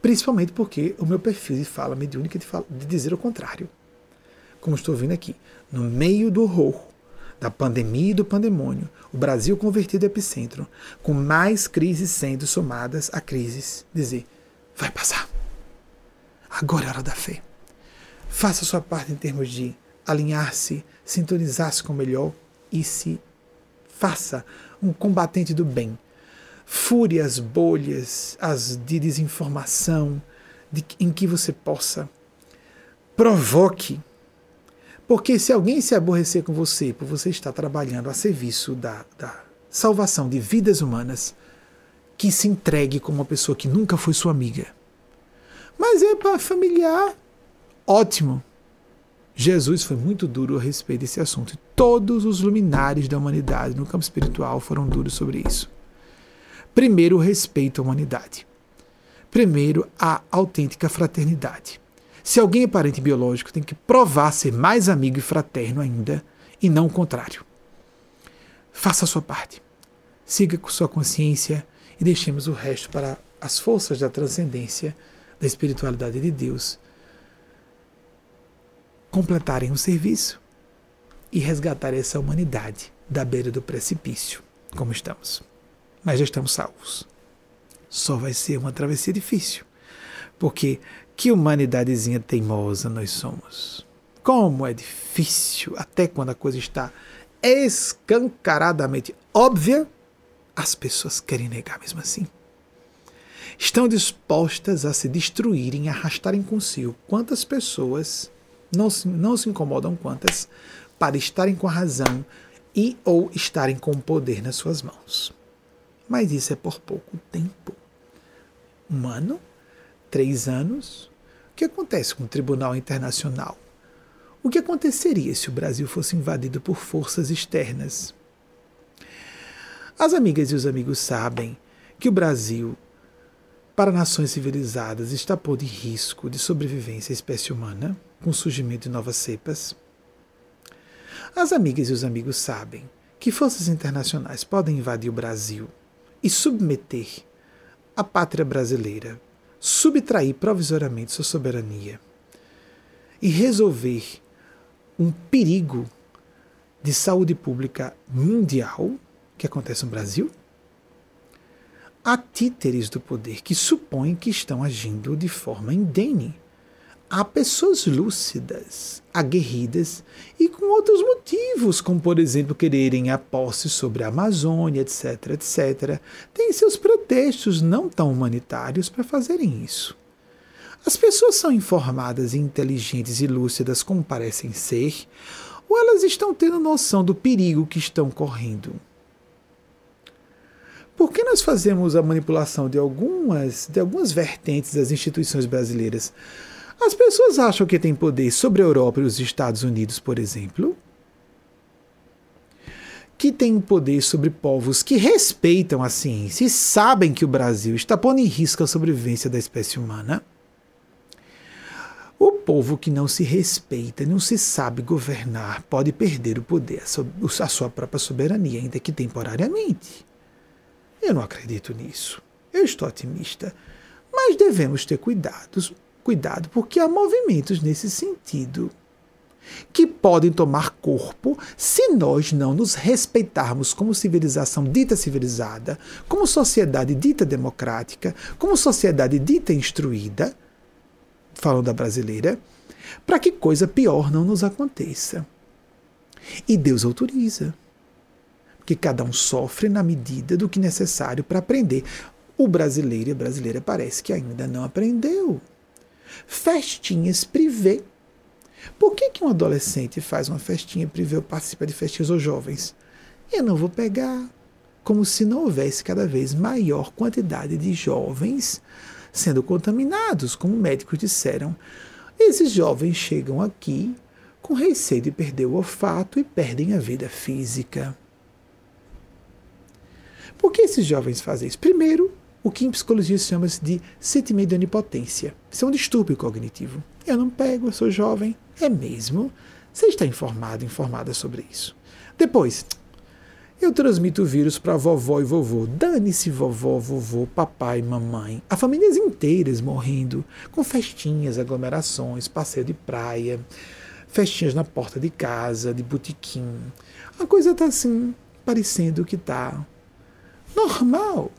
Principalmente porque o meu perfil de fala mediúnica de, fala, de dizer o contrário. Como estou vendo aqui, no meio do horror, da pandemia e do pandemônio, o Brasil convertido epicentro, com mais crises sendo somadas a crises, dizer: vai passar. Agora é hora da fé. Faça a sua parte em termos de alinhar-se, sintonizar-se com o melhor e se faça um combatente do bem. Fure as bolhas as de desinformação de, em que você possa. Provoque porque se alguém se aborrecer com você por você estar trabalhando a serviço da, da salvação de vidas humanas, que se entregue como uma pessoa que nunca foi sua amiga. Mas é para familiar, ótimo. Jesus foi muito duro a respeito desse assunto. Todos os luminares da humanidade no campo espiritual foram duros sobre isso. Primeiro, o respeito à humanidade. Primeiro, a autêntica fraternidade. Se alguém é parente biológico, tem que provar ser mais amigo e fraterno ainda, e não o contrário. Faça a sua parte. Siga com sua consciência e deixemos o resto para as forças da transcendência, da espiritualidade de Deus completarem o serviço e resgatar essa humanidade da beira do precipício, como estamos. Mas já estamos salvos. Só vai ser uma travessia difícil, porque que humanidadezinha teimosa nós somos. Como é difícil, até quando a coisa está escancaradamente óbvia, as pessoas querem negar mesmo assim. Estão dispostas a se destruírem, arrastarem consigo quantas pessoas não se, não se incomodam quantas para estarem com a razão e ou estarem com o poder nas suas mãos. Mas isso é por pouco tempo. Um ano? Três anos? O que acontece com o Tribunal Internacional? O que aconteceria se o Brasil fosse invadido por forças externas? As amigas e os amigos sabem que o Brasil, para nações civilizadas, está em risco de sobrevivência à espécie humana com o surgimento de novas cepas. As amigas e os amigos sabem que forças internacionais podem invadir o Brasil e submeter a pátria brasileira, subtrair provisoriamente sua soberania e resolver um perigo de saúde pública mundial que acontece no Brasil? Há títeres do poder que supõem que estão agindo de forma indene há pessoas lúcidas, aguerridas e com outros motivos, como por exemplo quererem a posse sobre a Amazônia, etc, etc. Têm seus pretextos não tão humanitários para fazerem isso. As pessoas são informadas, inteligentes e lúcidas como parecem ser, ou elas estão tendo noção do perigo que estão correndo? Por que nós fazemos a manipulação de algumas, de algumas vertentes das instituições brasileiras? As pessoas acham que têm poder sobre a Europa e os Estados Unidos, por exemplo, que têm poder sobre povos que respeitam a ciência e sabem que o Brasil está pondo em risco a sobrevivência da espécie humana. O povo que não se respeita, não se sabe governar, pode perder o poder, a sua própria soberania, ainda que temporariamente. Eu não acredito nisso. Eu estou otimista. Mas devemos ter cuidados Cuidado, porque há movimentos nesse sentido que podem tomar corpo se nós não nos respeitarmos como civilização dita civilizada, como sociedade dita democrática, como sociedade dita instruída, falando da brasileira, para que coisa pior não nos aconteça. E Deus autoriza. Porque cada um sofre na medida do que necessário para aprender. O brasileiro e a brasileira parece que ainda não aprendeu festinhas privê. Por que, que um adolescente faz uma festinha privê ou participa de festinhas ou jovens? Eu não vou pegar. Como se não houvesse cada vez maior quantidade de jovens sendo contaminados, como médicos disseram. Esses jovens chegam aqui com receio de perder o olfato e perdem a vida física. Por que esses jovens fazem isso? Primeiro, o que em psicologia se chama de sentimento de onipotência. Isso é um distúrbio cognitivo. Eu não pego, eu sou jovem. É mesmo? Você está informado, informada sobre isso. Depois, eu transmito o vírus para vovó e vovô. Dane-se vovó, vovô, papai, mamãe. Há famílias inteiras morrendo, com festinhas, aglomerações, passeio de praia, festinhas na porta de casa, de botequim. A coisa está assim, parecendo que está normal.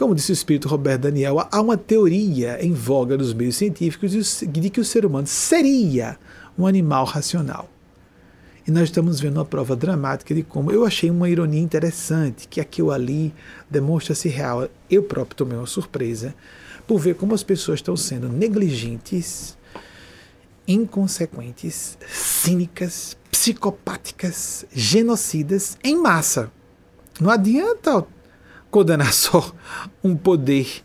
Como disse o espírito Roberto Daniel, há uma teoria em voga nos meios científicos de que o ser humano seria um animal racional. E nós estamos vendo uma prova dramática de como eu achei uma ironia interessante, que aqui ou ali demonstra-se real. Eu próprio tomei uma surpresa por ver como as pessoas estão sendo negligentes, inconsequentes, cínicas, psicopáticas, genocidas em massa. Não adianta condenar só um poder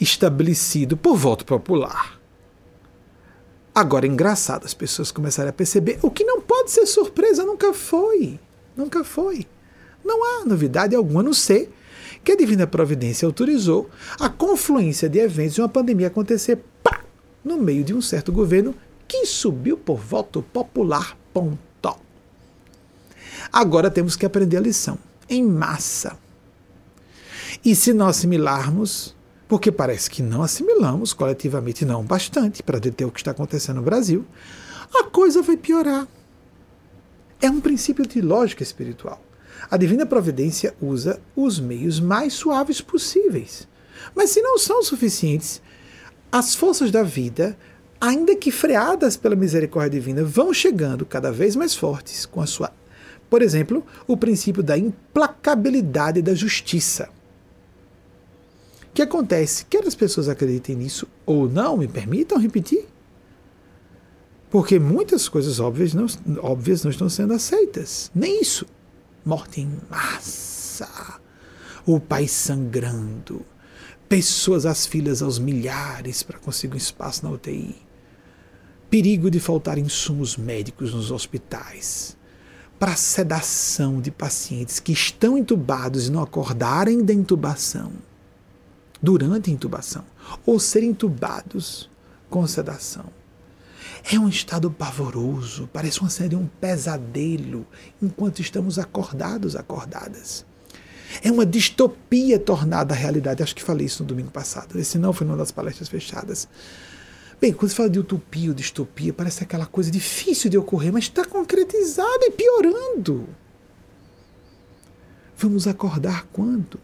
estabelecido por voto popular. Agora, engraçado, as pessoas começaram a perceber o que não pode ser surpresa, nunca foi. Nunca foi. Não há novidade alguma, a não ser que a Divina Providência autorizou a confluência de eventos de uma pandemia acontecer pá, no meio de um certo governo que subiu por voto popular. Ponto. Agora temos que aprender a lição em massa. E se não assimilarmos, porque parece que não assimilamos coletivamente, não bastante, para deter o que está acontecendo no Brasil, a coisa vai piorar. É um princípio de lógica espiritual. A divina providência usa os meios mais suaves possíveis. Mas se não são suficientes, as forças da vida, ainda que freadas pela misericórdia divina, vão chegando cada vez mais fortes com a sua. Por exemplo, o princípio da implacabilidade da justiça. O que acontece? Quer as pessoas acreditem nisso ou não, me permitam repetir? Porque muitas coisas óbvias não, óbvias não estão sendo aceitas. Nem isso. Morte em massa. O país sangrando. Pessoas às filas aos milhares para conseguir um espaço na UTI. Perigo de faltar insumos médicos nos hospitais. Para sedação de pacientes que estão entubados e não acordarem da intubação durante a intubação ou ser intubados com sedação. É um estado pavoroso, parece uma série um pesadelo enquanto estamos acordados, acordadas. É uma distopia tornada realidade. Acho que falei isso no domingo passado. Esse não foi numa das palestras fechadas. Bem, quando se fala de utopia ou distopia, parece aquela coisa difícil de ocorrer, mas está concretizada e piorando. Vamos acordar quando?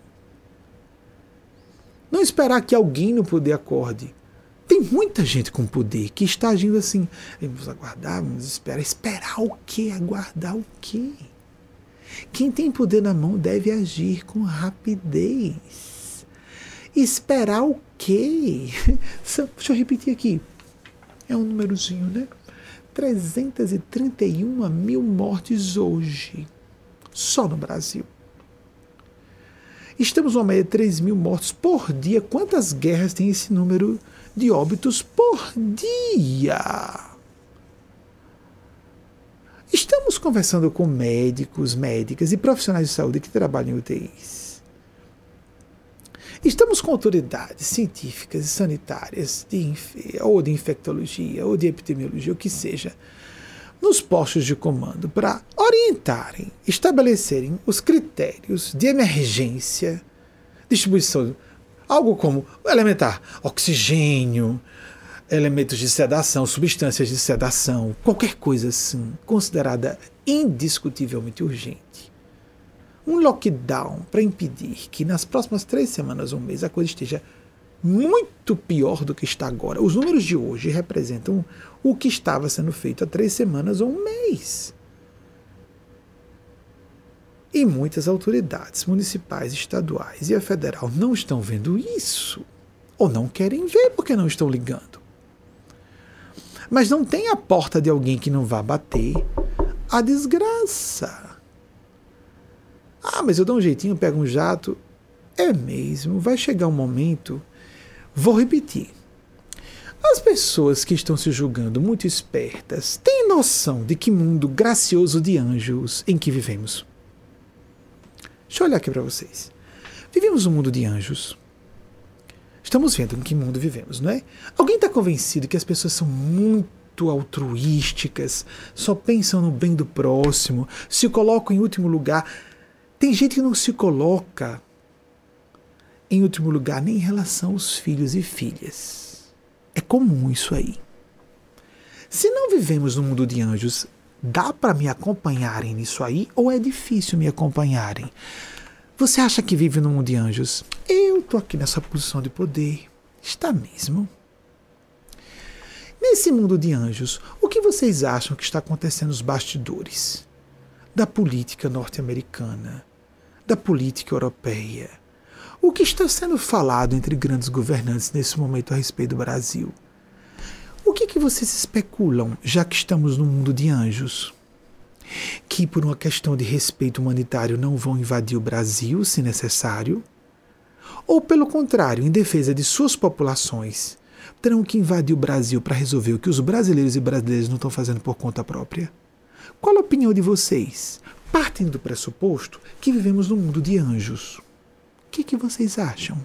Não esperar que alguém no poder acorde. Tem muita gente com poder que está agindo assim. Vamos aguardar, vamos esperar. Esperar o quê? Aguardar o quê? Quem tem poder na mão deve agir com rapidez. Esperar o quê? Deixa eu repetir aqui. É um númerozinho, né? 331 mil mortes hoje, só no Brasil. Estamos uma média de 3 mil mortos por dia. Quantas guerras tem esse número de óbitos por dia? Estamos conversando com médicos, médicas e profissionais de saúde que trabalham em UTIs. Estamos com autoridades científicas e sanitárias, de, ou de infectologia, ou de epidemiologia, o que seja, nos postos de comando para orientarem, estabelecerem os critérios de emergência, distribuição, algo como elementar, oxigênio, elementos de sedação, substâncias de sedação, qualquer coisa assim, considerada indiscutivelmente urgente. Um lockdown para impedir que nas próximas três semanas ou um mês a coisa esteja muito pior do que está agora. Os números de hoje representam o que estava sendo feito há três semanas ou um mês. E muitas autoridades municipais, estaduais e a federal não estão vendo isso. Ou não querem ver porque não estão ligando. Mas não tem a porta de alguém que não vá bater a desgraça. Ah, mas eu dou um jeitinho, pego um jato. É mesmo, vai chegar um momento. Vou repetir. As pessoas que estão se julgando muito espertas têm noção de que mundo gracioso de anjos em que vivemos? Deixa eu olhar aqui para vocês. Vivemos um mundo de anjos. Estamos vendo em que mundo vivemos, não é? Alguém está convencido que as pessoas são muito altruísticas, só pensam no bem do próximo, se colocam em último lugar. Tem gente que não se coloca em último lugar nem em relação aos filhos e filhas. É comum isso aí. Se não vivemos no mundo de anjos, dá para me acompanharem nisso aí ou é difícil me acompanharem? Você acha que vive no mundo de anjos? Eu tô aqui nessa posição de poder. Está mesmo? Nesse mundo de anjos, o que vocês acham que está acontecendo nos bastidores? Da política norte-americana, da política europeia, o que está sendo falado entre grandes governantes nesse momento a respeito do Brasil? O que, que vocês especulam, já que estamos no mundo de anjos? Que por uma questão de respeito humanitário não vão invadir o Brasil, se necessário? Ou, pelo contrário, em defesa de suas populações, terão que invadir o Brasil para resolver o que os brasileiros e brasileiras não estão fazendo por conta própria? Qual a opinião de vocês? Partem do pressuposto que vivemos num mundo de anjos. O que, que vocês acham?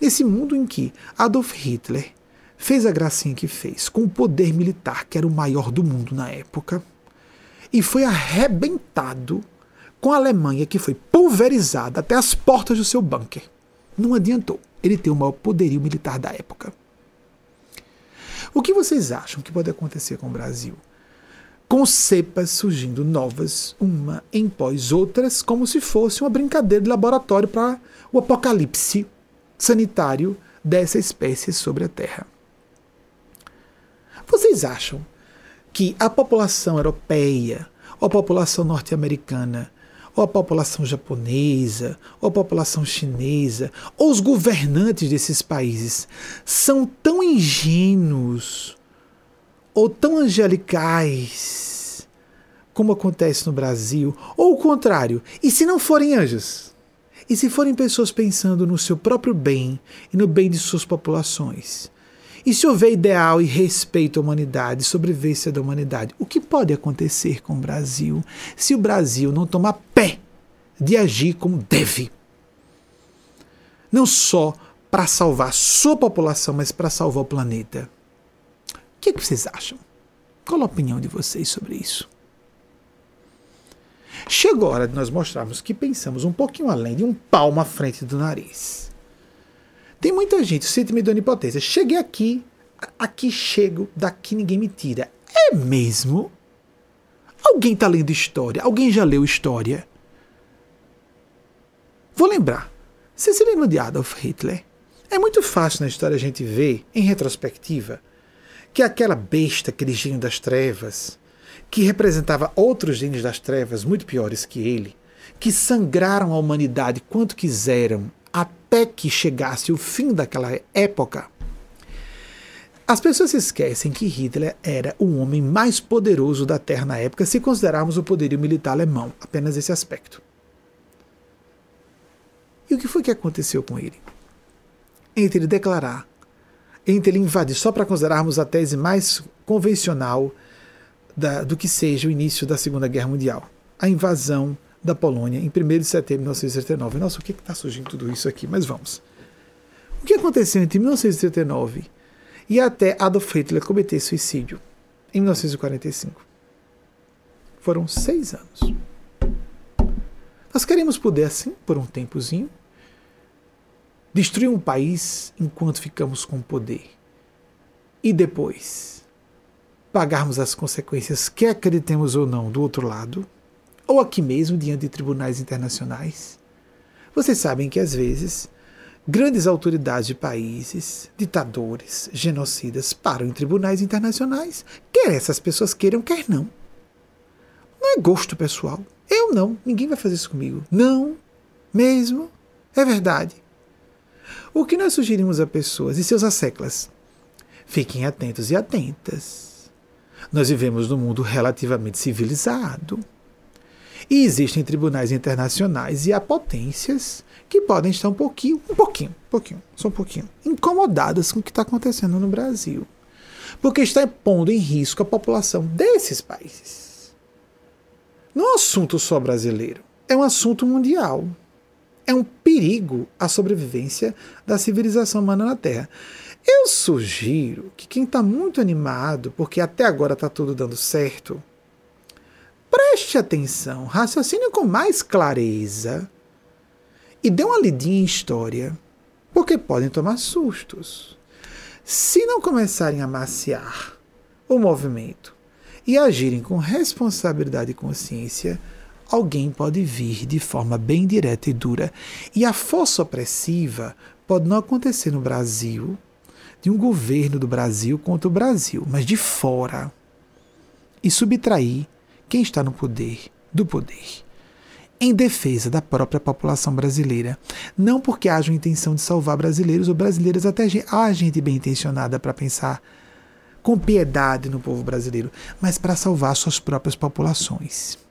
Nesse mundo em que Adolf Hitler fez a gracinha que fez com o poder militar, que era o maior do mundo na época, e foi arrebentado com a Alemanha, que foi pulverizada até as portas do seu bunker. Não adiantou. Ele tem o maior poderio militar da época. O que vocês acham que pode acontecer com o Brasil? Com cepas surgindo novas, uma em pós outras, como se fosse uma brincadeira de laboratório para o apocalipse sanitário dessa espécie sobre a Terra. Vocês acham que a população europeia, ou a população norte-americana, ou a população japonesa, ou a população chinesa, ou os governantes desses países são tão ingênuos ou tão angelicais como acontece no Brasil, ou o contrário, e se não forem anjos? E se forem pessoas pensando no seu próprio bem e no bem de suas populações? E se houver ideal e respeito à humanidade, sobrevivência da humanidade, o que pode acontecer com o Brasil se o Brasil não tomar pé de agir como deve? Não só para salvar sua população, mas para salvar o planeta. Que, que vocês acham? Qual a opinião de vocês sobre isso? Chegou a hora de nós mostrarmos que pensamos um pouquinho além de um palmo à frente do nariz. Tem muita gente, sente-me de onipotência. Cheguei aqui, aqui chego, daqui ninguém me tira. É mesmo? Alguém está lendo história? Alguém já leu história? Vou lembrar. Você se lembra de Adolf Hitler? É muito fácil na história a gente ver, em retrospectiva, que aquela besta, aquele gênio das trevas, que representava outros gênios das trevas muito piores que ele, que sangraram a humanidade quanto quiseram até que chegasse o fim daquela época. As pessoas esquecem que Hitler era o homem mais poderoso da Terra na época, se considerarmos o poderio militar alemão, apenas esse aspecto. E o que foi que aconteceu com ele? Entre declarar, entre ele invadir, só para considerarmos a tese mais convencional da, do que seja o início da Segunda Guerra Mundial. A invasão da Polônia em 1 de setembro de 1939. Nossa, o que está surgindo tudo isso aqui? Mas vamos. O que aconteceu entre 1939 e até Adolf Hitler cometer suicídio em 1945? Foram seis anos. Nós queremos poder, assim, por um tempozinho, destruir um país enquanto ficamos com poder. E depois pagarmos as consequências, quer acreditemos ou não, do outro lado, ou aqui mesmo diante de tribunais internacionais. Vocês sabem que às vezes grandes autoridades de países, ditadores, genocidas param em tribunais internacionais, quer essas pessoas queiram, quer não. Não é gosto pessoal. Eu não, ninguém vai fazer isso comigo. Não, mesmo, é verdade. O que nós sugerimos a pessoas e seus asseclas? Fiquem atentos e atentas nós vivemos num mundo relativamente civilizado. E existem tribunais internacionais e há potências que podem estar um pouquinho, um pouquinho, um pouquinho, só um pouquinho, incomodadas com o que está acontecendo no Brasil. Porque está pondo em risco a população desses países. Não é um assunto só brasileiro, é um assunto mundial. É um perigo à sobrevivência da civilização humana na Terra. Eu sugiro que quem está muito animado, porque até agora está tudo dando certo, preste atenção, raciocine com mais clareza e dê uma lidinha em história, porque podem tomar sustos. Se não começarem a maciar o movimento e agirem com responsabilidade e consciência, alguém pode vir de forma bem direta e dura. E a força opressiva pode não acontecer no Brasil, de um governo do Brasil contra o Brasil, mas de fora, e subtrair quem está no poder do poder, em defesa da própria população brasileira. Não porque haja uma intenção de salvar brasileiros ou brasileiras, até há gente bem intencionada para pensar com piedade no povo brasileiro, mas para salvar suas próprias populações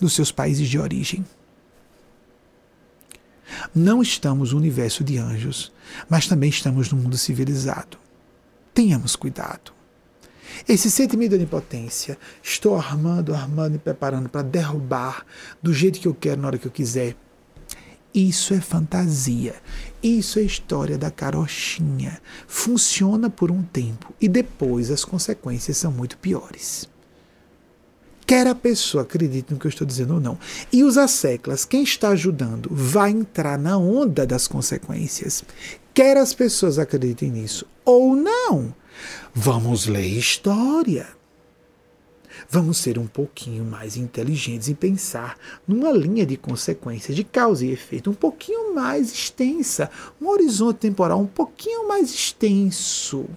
dos seus países de origem. Não estamos no universo de anjos, mas também estamos no mundo civilizado. Tenhamos cuidado. Esse sentimento de onipotência, estou armando, armando e preparando para derrubar do jeito que eu quero, na hora que eu quiser. Isso é fantasia. Isso é história da carochinha. Funciona por um tempo e depois as consequências são muito piores. Quer a pessoa acredite no que eu estou dizendo ou não. E os asseclas, quem está ajudando, vai entrar na onda das consequências. Quer as pessoas acreditem nisso ou não. Vamos ler história. Vamos ser um pouquinho mais inteligentes em pensar numa linha de consequências de causa e efeito um pouquinho mais extensa, um horizonte temporal um pouquinho mais extenso.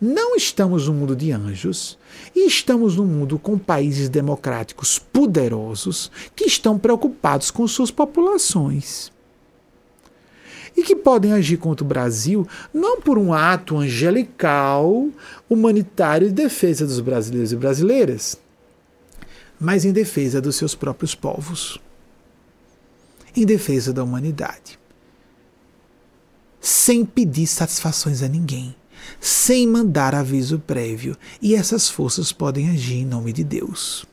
Não estamos no mundo de anjos e estamos no mundo com países democráticos poderosos que estão preocupados com suas populações. E que podem agir contra o Brasil não por um ato angelical, humanitário de defesa dos brasileiros e brasileiras, mas em defesa dos seus próprios povos, em defesa da humanidade, sem pedir satisfações a ninguém, sem mandar aviso prévio, e essas forças podem agir em nome de Deus.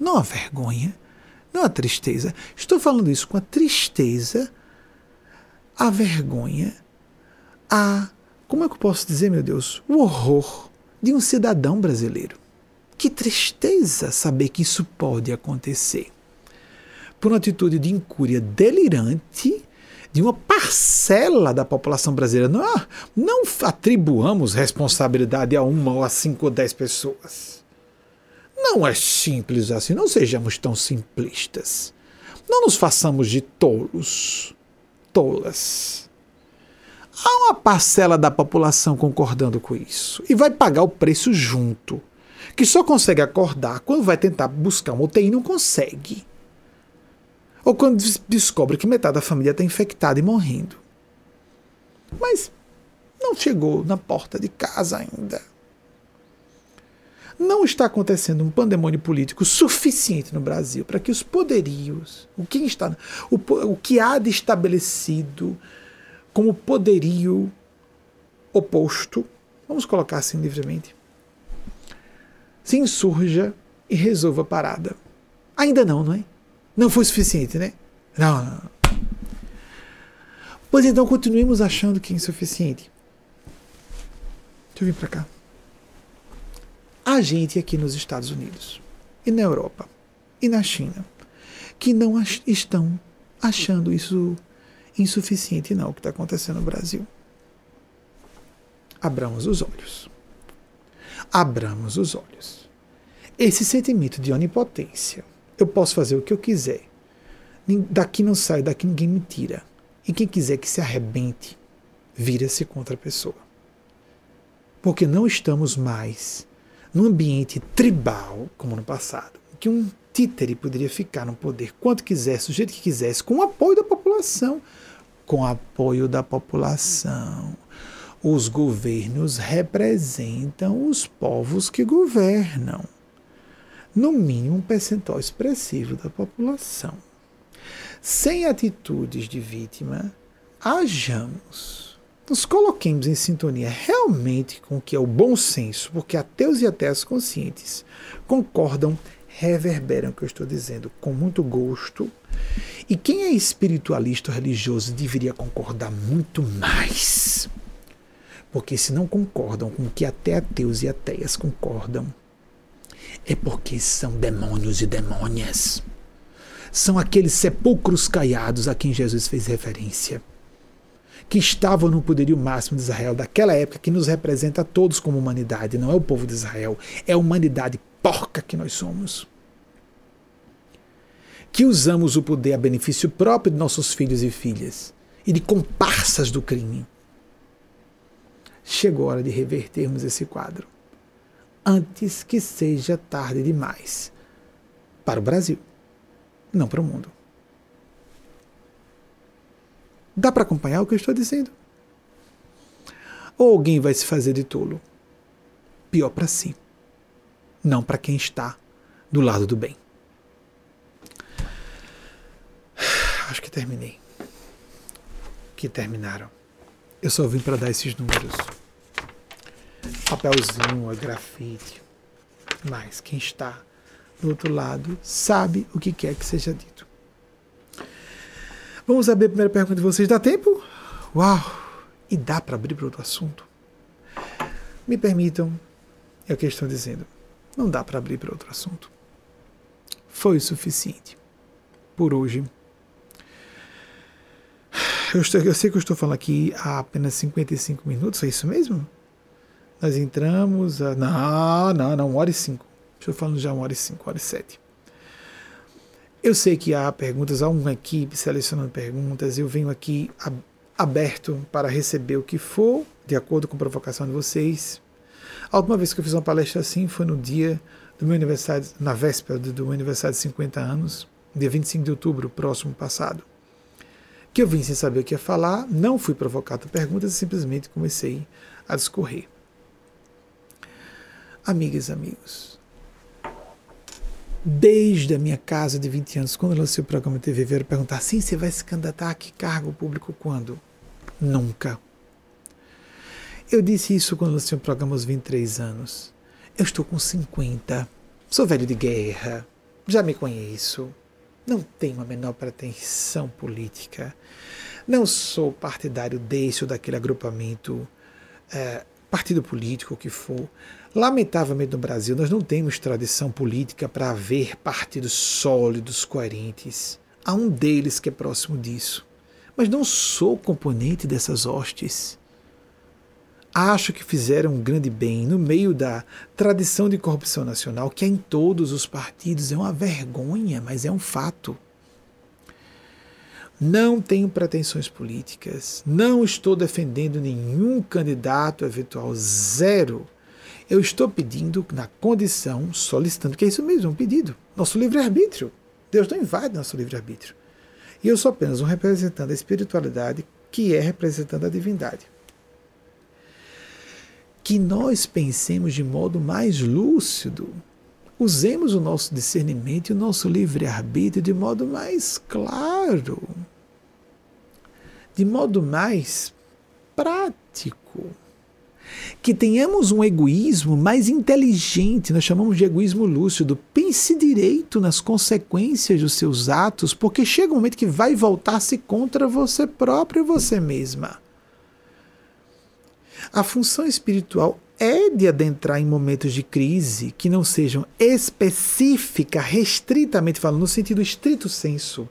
Não há vergonha, não há tristeza. Estou falando isso com a tristeza a vergonha, a, como é que eu posso dizer, meu Deus, o horror de um cidadão brasileiro. Que tristeza saber que isso pode acontecer. Por uma atitude de incúria delirante de uma parcela da população brasileira. Não, não atribuamos responsabilidade a uma ou a cinco ou dez pessoas. Não é simples assim. Não sejamos tão simplistas. Não nos façamos de tolos tolas. Há uma parcela da população concordando com isso e vai pagar o preço junto, que só consegue acordar quando vai tentar buscar uma UTI e não consegue. Ou quando descobre que metade da família está infectada e morrendo. Mas não chegou na porta de casa ainda. Não está acontecendo um pandemônio político suficiente no Brasil para que os poderios, o que, está, o, o que há de estabelecido como poderio oposto, vamos colocar assim livremente, se insurja e resolva a parada. Ainda não, não é? Não foi suficiente, né? Não, não. Pois então continuemos achando que é insuficiente. Deixa eu vir para cá a gente aqui nos Estados Unidos e na Europa e na China que não ach estão achando isso insuficiente não o que está acontecendo no Brasil. Abramos os olhos. Abramos os olhos. Esse sentimento de onipotência, eu posso fazer o que eu quiser. Daqui não sai, daqui ninguém me tira. E quem quiser que se arrebente, vira-se contra a pessoa. Porque não estamos mais num ambiente tribal, como no passado, que um títere poderia ficar no poder quanto quisesse, do jeito que quisesse, com o apoio da população. Com o apoio da população. Os governos representam os povos que governam. No mínimo, um percentual expressivo da população. Sem atitudes de vítima, hajamos nos coloquemos em sintonia realmente com o que é o bom senso, porque ateus e ateias conscientes concordam, reverberam o que eu estou dizendo com muito gosto. E quem é espiritualista ou religioso deveria concordar muito mais. Porque se não concordam com o que até ateus e ateias concordam, é porque são demônios e demônias. São aqueles sepulcros caiados a quem Jesus fez referência que estavam no poderio máximo de Israel daquela época, que nos representa a todos como humanidade, não é o povo de Israel, é a humanidade porca que nós somos. Que usamos o poder a benefício próprio de nossos filhos e filhas e de comparsas do crime. Chegou a hora de revertermos esse quadro antes que seja tarde demais para o Brasil, não para o mundo. Dá para acompanhar o que eu estou dizendo? Ou alguém vai se fazer de tolo? Pior para si, não para quem está do lado do bem. acho que terminei. Que terminaram. Eu só vim para dar esses números. Papelzinho, grafite. Mas quem está do outro lado sabe o que quer que seja dito. Vamos abrir a primeira pergunta de vocês. Dá tempo? Uau! E dá para abrir para outro assunto? Me permitam, é o que estou dizendo. Não dá para abrir para outro assunto. Foi o suficiente por hoje. Eu, estou, eu sei que eu estou falando aqui há apenas 55 minutos, é isso mesmo? Nós entramos a. Não, não, não, uma hora e cinco. Estou falando já uma hora e cinco, uma hora e sete. Eu sei que há perguntas, há uma equipe selecionando perguntas, eu venho aqui aberto para receber o que for, de acordo com a provocação de vocês. A última vez que eu fiz uma palestra assim foi no dia do meu aniversário, na véspera do meu aniversário de 50 anos, dia 25 de outubro, próximo passado. Que eu vim sem saber o que ia falar, não fui provocado por perguntas e simplesmente comecei a discorrer. Amigas e amigos, desde a minha casa de 20 anos, quando lancei o programa TV, vieram perguntar: sim, você vai se candidatar a que cargo público quando? Nunca. Eu disse isso quando lancei o programa aos 23 anos. Eu estou com 50, sou velho de guerra, já me conheço, não tenho a menor pretensão política, não sou partidário desse ou daquele agrupamento, é, partido político, que for. Lamentavelmente no Brasil nós não temos tradição política para haver partidos sólidos, coerentes. Há um deles que é próximo disso. Mas não sou componente dessas hostes. Acho que fizeram um grande bem no meio da tradição de corrupção nacional, que é em todos os partidos. É uma vergonha, mas é um fato. Não tenho pretensões políticas, não estou defendendo nenhum candidato eventual, zero. Eu estou pedindo na condição, solicitando, que é isso mesmo, um pedido. Nosso livre-arbítrio. Deus não invade nosso livre-arbítrio. E eu sou apenas um representante da espiritualidade que é representando a divindade. Que nós pensemos de modo mais lúcido. Usemos o nosso discernimento e o nosso livre-arbítrio de modo mais claro, de modo mais prático que tenhamos um egoísmo mais inteligente, nós chamamos de egoísmo lúcido. Pense direito nas consequências dos seus atos, porque chega um momento que vai voltar-se contra você próprio e você mesma. A função espiritual é de adentrar em momentos de crise que não sejam específica, restritamente falando, no sentido estrito senso.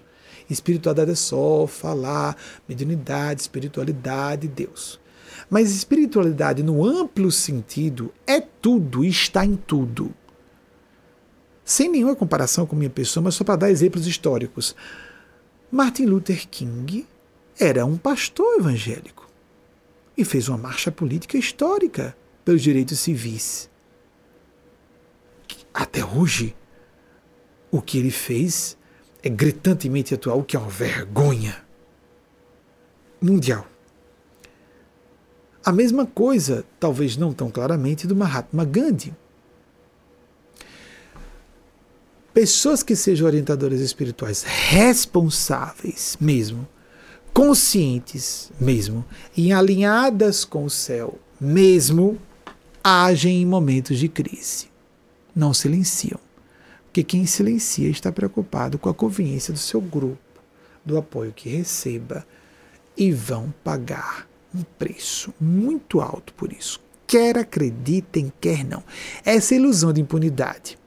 Espiritualidade é só falar, mediunidade, espiritualidade, Deus. Mas espiritualidade, no amplo sentido, é tudo e está em tudo. Sem nenhuma comparação com minha pessoa, mas só para dar exemplos históricos. Martin Luther King era um pastor evangélico e fez uma marcha política histórica pelos direitos civis. Até hoje, o que ele fez é gritantemente atual, o que é uma vergonha mundial. A mesma coisa, talvez não tão claramente, do Mahatma Gandhi. Pessoas que sejam orientadoras espirituais responsáveis mesmo, conscientes mesmo, e alinhadas com o céu mesmo, agem em momentos de crise. Não silenciam. Porque quem silencia está preocupado com a conveniência do seu grupo, do apoio que receba, e vão pagar um preço muito alto por isso. Quer acreditem, quer não. Essa ilusão de impunidade.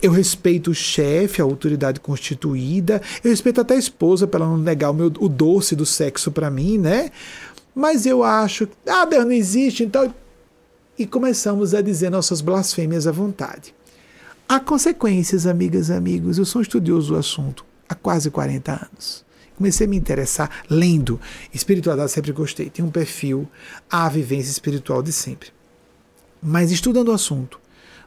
Eu respeito o chefe, a autoridade constituída, eu respeito até a esposa para não negar o, meu, o doce do sexo para mim, né? Mas eu acho, ah, Deus não existe, então. E começamos a dizer nossas blasfêmias à vontade. Há consequências, amigas e amigos. Eu sou um estudioso do assunto há quase 40 anos. Comecei a me interessar lendo. Espiritualidade sempre gostei. Tem um perfil, a vivência espiritual de sempre. Mas estudando o assunto,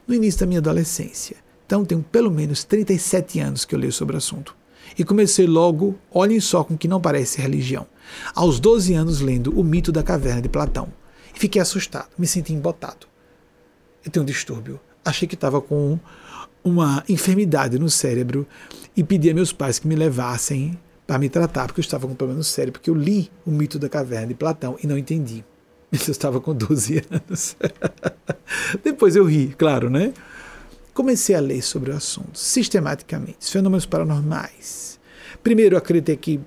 no início da minha adolescência. Então, tenho pelo menos 37 anos que eu leio sobre o assunto. E comecei logo, olhem só com que não parece religião. Aos 12 anos, lendo O Mito da Caverna de Platão. E fiquei assustado, me senti embotado. Eu tenho um distúrbio. Achei que estava com uma enfermidade no cérebro e pedi a meus pais que me levassem para me tratar, porque eu estava com um problema cérebro, porque eu li o mito da caverna de Platão e não entendi. Eu estava com 12 anos. Depois eu ri, claro, né? Comecei a ler sobre o assunto, sistematicamente, fenômenos paranormais. Primeiro, eu acreditei que,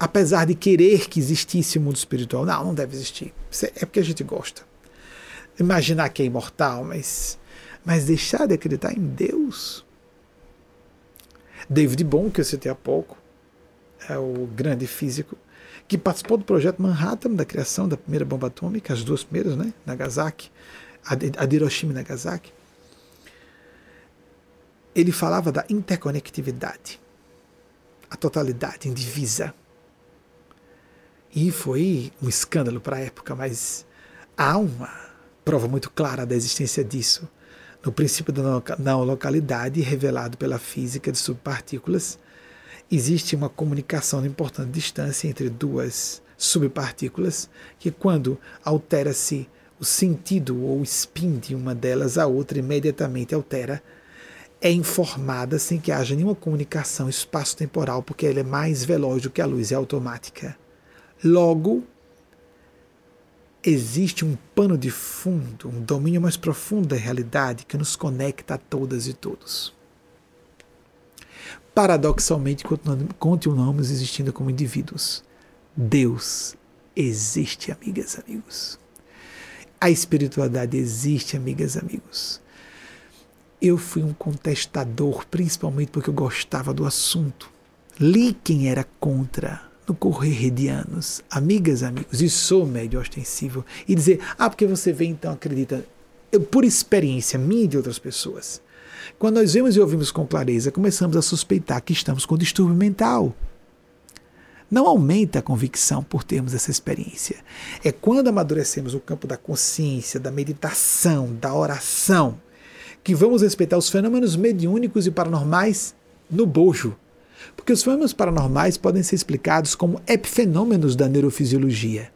apesar de querer que existisse o mundo espiritual, não, não deve existir. É porque a gente gosta. Imaginar que é imortal, mas, mas deixar de acreditar em Deus. David Bohm, que eu citei há pouco, é o grande físico, que participou do projeto Manhattan, da criação da primeira bomba atômica, as duas primeiras, né? Nagasaki, a de Hiroshima e Nagasaki. Ele falava da interconectividade, a totalidade indivisa. E foi um escândalo para a época, mas há uma prova muito clara da existência disso no princípio da não localidade revelado pela física de subpartículas existe uma comunicação de importante distância entre duas subpartículas que, quando altera-se o sentido ou spin de uma delas, a outra imediatamente altera, é informada sem que haja nenhuma comunicação espaço-temporal, porque ela é mais veloz do que a luz, é automática. Logo, existe um pano de fundo, um domínio mais profundo da realidade que nos conecta a todas e todos paradoxalmente continuamos existindo como indivíduos. Deus existe, amigas, amigos. A espiritualidade existe, amigas, amigos. Eu fui um contestador, principalmente porque eu gostava do assunto. Li quem era contra no correr de anos, amigas, amigos, e sou médio ostensivo, e dizer, ah, porque você vê então acredita. Eu, por experiência minha e de outras pessoas, quando nós vemos e ouvimos com clareza, começamos a suspeitar que estamos com distúrbio mental. Não aumenta a convicção por termos essa experiência. É quando amadurecemos o campo da consciência, da meditação, da oração, que vamos respeitar os fenômenos mediúnicos e paranormais no bojo. Porque os fenômenos paranormais podem ser explicados como epifenômenos da neurofisiologia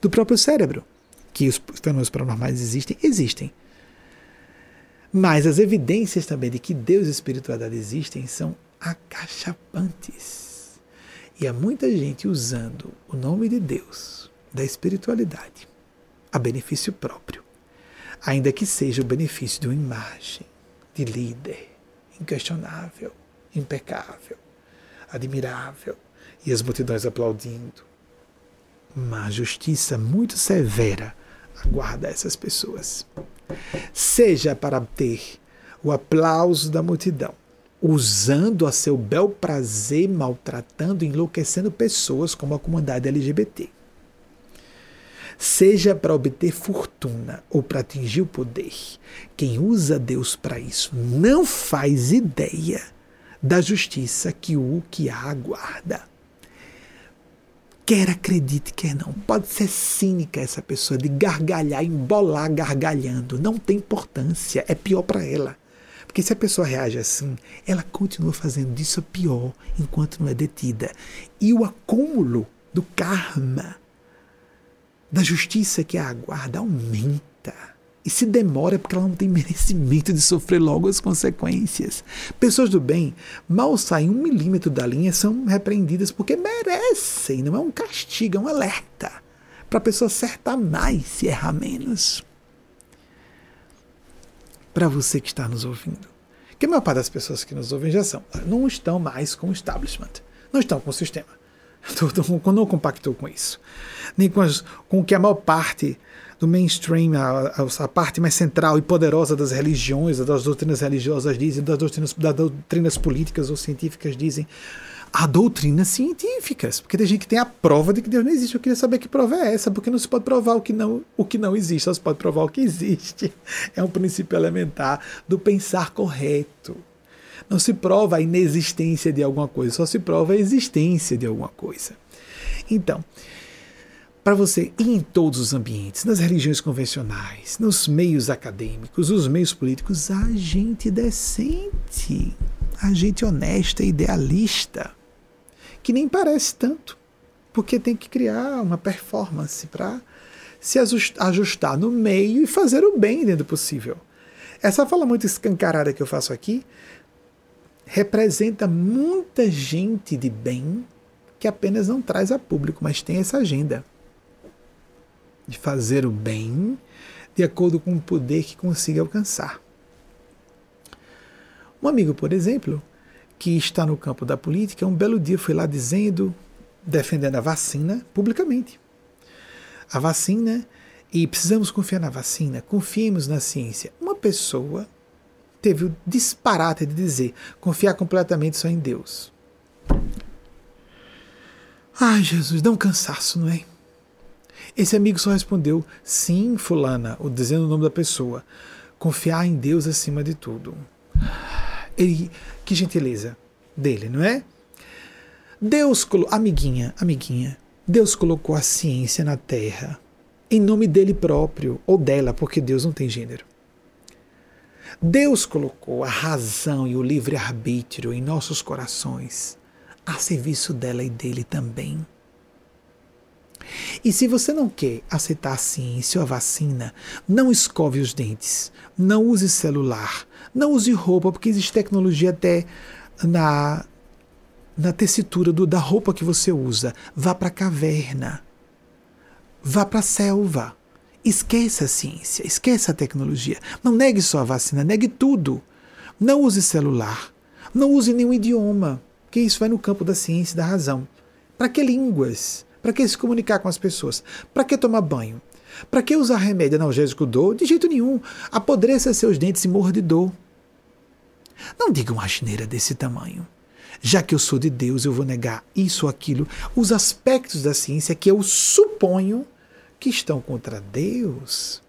do próprio cérebro. Que os fenômenos paranormais existem, existem. Mas as evidências também de que Deus e espiritualidade existem são acachapantes. E há muita gente usando o nome de Deus, da espiritualidade, a benefício próprio, ainda que seja o benefício de uma imagem de líder inquestionável, impecável, admirável, e as multidões aplaudindo. Uma justiça muito severa aguarda essas pessoas seja para ter o aplauso da multidão, usando a seu bel prazer, maltratando, enlouquecendo pessoas como a comunidade LGBT. Seja para obter fortuna ou para atingir o poder, quem usa Deus para isso não faz ideia da justiça que o que a aguarda. Quer acredite, quer não. Pode ser cínica essa pessoa de gargalhar, embolar gargalhando. Não tem importância. É pior para ela. Porque se a pessoa reage assim, ela continua fazendo disso pior enquanto não é detida. E o acúmulo do karma, da justiça que a aguarda, aumenta. E se demora é porque ela não tem merecimento de sofrer logo as consequências. Pessoas do bem mal saem um milímetro da linha são repreendidas porque merecem, não é um castigo, é um alerta. Para a pessoa acertar mais e errar menos. Para você que está nos ouvindo. Que a maior parte das pessoas que nos ouvem já são, não estão mais com o establishment, não estão com o sistema. Não compactou com isso. Nem com, as, com o que a maior parte do mainstream, a, a, a, parte mais central e poderosa das religiões, das doutrinas religiosas dizem, das doutrinas, das doutrinas políticas ou científicas dizem, a doutrinas científicas, porque tem gente que tem a prova de que Deus não existe. Eu queria saber que prova é essa, porque não se pode provar o que não, o que não existe, só se pode provar o que existe. É um princípio elementar do pensar correto. Não se prova a inexistência de alguma coisa, só se prova a existência de alguma coisa. Então, para você ir em todos os ambientes, nas religiões convencionais, nos meios acadêmicos, nos meios políticos, a gente decente, a gente honesta, idealista, que nem parece tanto, porque tem que criar uma performance para se ajustar no meio e fazer o bem dentro do possível. Essa fala muito escancarada que eu faço aqui representa muita gente de bem que apenas não traz a público, mas tem essa agenda de fazer o bem de acordo com o poder que consiga alcançar. Um amigo, por exemplo, que está no campo da política, um belo dia foi lá dizendo, defendendo a vacina publicamente. A vacina, e precisamos confiar na vacina, confiemos na ciência. Uma pessoa teve o disparate de dizer confiar completamente só em Deus. Ai, Jesus, dá um cansaço, não é? Esse amigo só respondeu sim, fulana, ou dizendo o nome da pessoa. Confiar em Deus acima de tudo. Ele, que gentileza dele, não é? Deus amiguinha, amiguinha, Deus colocou a ciência na Terra em nome dele próprio, ou dela, porque Deus não tem gênero. Deus colocou a razão e o livre-arbítrio em nossos corações, a serviço dela e dele também. E se você não quer aceitar a ciência ou a vacina, não escove os dentes, não use celular, não use roupa, porque existe tecnologia até na, na tessitura do, da roupa que você usa. Vá para a caverna. Vá para a selva. Esqueça a ciência, esqueça a tecnologia. Não negue só a vacina, negue tudo. Não use celular. Não use nenhum idioma, porque isso vai no campo da ciência e da razão. Para que línguas? Para que se comunicar com as pessoas? Para que tomar banho? Para que usar remédio analgésico dor? De jeito nenhum. Apodreça seus dentes e morra de dor. Não diga uma asneira desse tamanho. Já que eu sou de Deus, eu vou negar isso ou aquilo, os aspectos da ciência que eu suponho que estão contra Deus.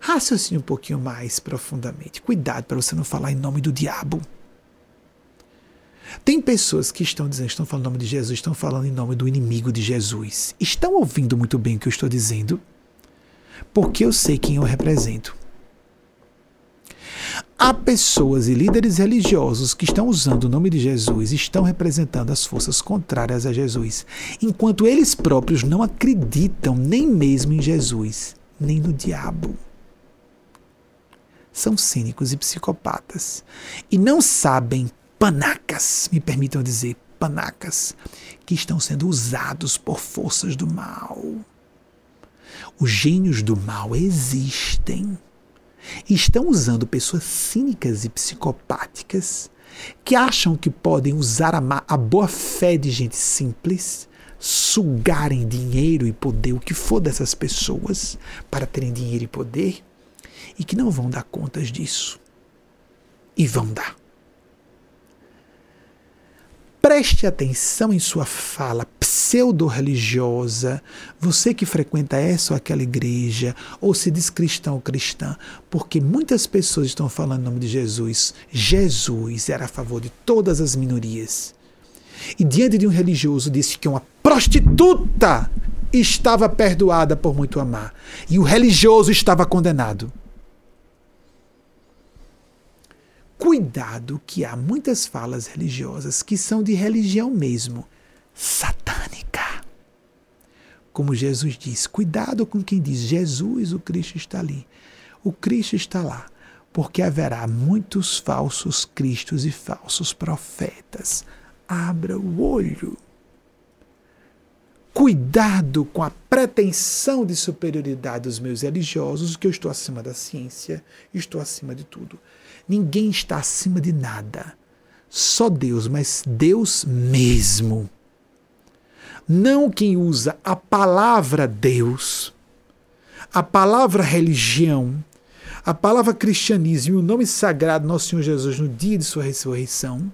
Raciocine um pouquinho mais profundamente. Cuidado para você não falar em nome do diabo. Tem pessoas que estão dizendo, estão falando em nome de Jesus, estão falando em nome do inimigo de Jesus. Estão ouvindo muito bem o que eu estou dizendo? Porque eu sei quem eu represento. Há pessoas e líderes religiosos que estão usando o nome de Jesus estão representando as forças contrárias a Jesus, enquanto eles próprios não acreditam nem mesmo em Jesus, nem no diabo. São cínicos e psicopatas e não sabem panacas, me permitam dizer, panacas, que estão sendo usados por forças do mal. Os gênios do mal existem estão usando pessoas cínicas e psicopáticas que acham que podem usar a, a boa fé de gente simples, sugarem dinheiro e poder, o que for dessas pessoas, para terem dinheiro e poder, e que não vão dar contas disso. E vão dar. Preste atenção em sua fala pseudo-religiosa, você que frequenta essa ou aquela igreja, ou se diz cristão ou cristã, porque muitas pessoas estão falando em nome de Jesus. Jesus era a favor de todas as minorias. E diante de um religioso disse que uma prostituta estava perdoada por muito amar, e o religioso estava condenado. Cuidado que há muitas falas religiosas que são de religião mesmo, satânica. Como Jesus diz, cuidado com quem diz Jesus, o Cristo está ali. O Cristo está lá, porque haverá muitos falsos cristos e falsos profetas. Abra o olho. Cuidado com a pretensão de superioridade dos meus religiosos, que eu estou acima da ciência, estou acima de tudo. Ninguém está acima de nada. Só Deus, mas Deus mesmo. Não quem usa a palavra Deus, a palavra religião, a palavra cristianismo e o nome sagrado Nosso Senhor Jesus no dia de sua ressurreição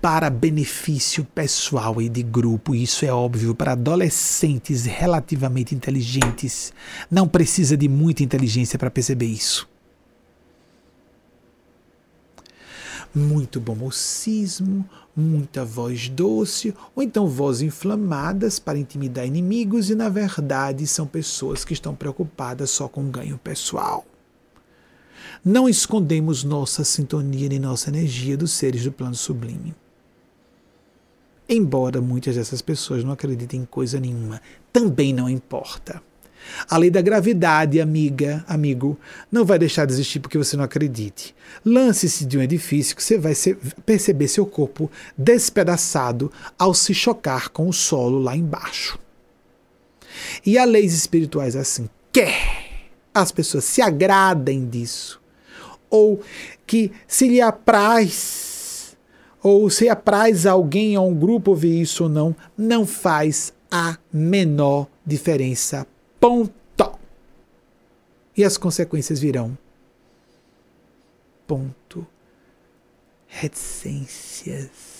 para benefício pessoal e de grupo. Isso é óbvio para adolescentes relativamente inteligentes. Não precisa de muita inteligência para perceber isso. Muito bom mocismo, muita voz doce, ou então vozes inflamadas para intimidar inimigos e, na verdade, são pessoas que estão preocupadas só com ganho pessoal. Não escondemos nossa sintonia nem nossa energia dos seres do plano sublime. Embora muitas dessas pessoas não acreditem em coisa nenhuma, também não importa. A lei da gravidade, amiga, amigo, não vai deixar de existir porque você não acredite. Lance-se de um edifício que você vai perceber seu corpo despedaçado ao se chocar com o solo lá embaixo. E há leis espirituais assim. Quer as pessoas se agradem disso, ou que se lhe apraz, ou se apraz a alguém, a um grupo ouvir isso ou não, não faz a menor diferença Ponto. E as consequências virão. Ponto. Reticências.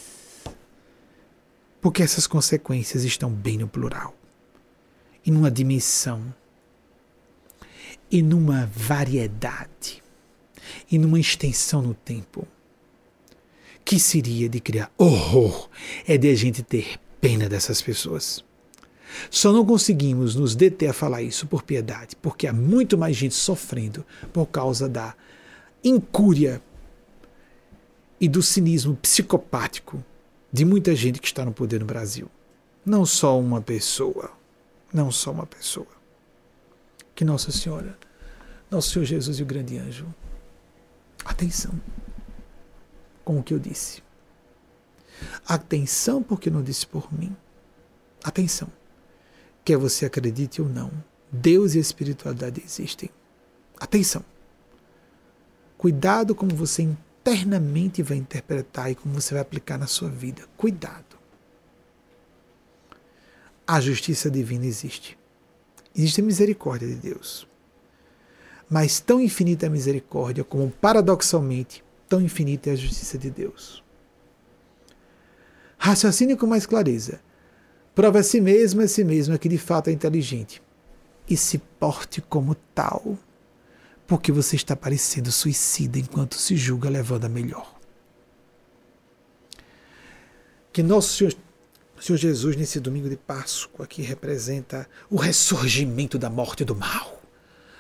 Porque essas consequências estão bem no plural. E numa dimensão. E numa variedade. E numa extensão no tempo. Que seria de criar horror. É de a gente ter pena dessas pessoas. Só não conseguimos nos deter a falar isso por piedade, porque há muito mais gente sofrendo por causa da incúria e do cinismo psicopático de muita gente que está no poder no Brasil. Não só uma pessoa, não só uma pessoa. Que Nossa Senhora, Nosso Senhor Jesus e o grande anjo, atenção com o que eu disse. Atenção porque não disse por mim. Atenção quer você acredite ou não, Deus e a espiritualidade existem. Atenção! Cuidado como você internamente vai interpretar e como você vai aplicar na sua vida. Cuidado! A justiça divina existe. Existe a misericórdia de Deus. Mas tão infinita é a misericórdia como, paradoxalmente, tão infinita é a justiça de Deus. Raciocine com mais clareza. Prova a si mesmo, a si mesmo que de fato é inteligente. E se porte como tal, porque você está parecendo suicida enquanto se julga levando a melhor. Que nosso Senhor, Senhor Jesus, nesse domingo de Páscoa, que representa o ressurgimento da morte do mal,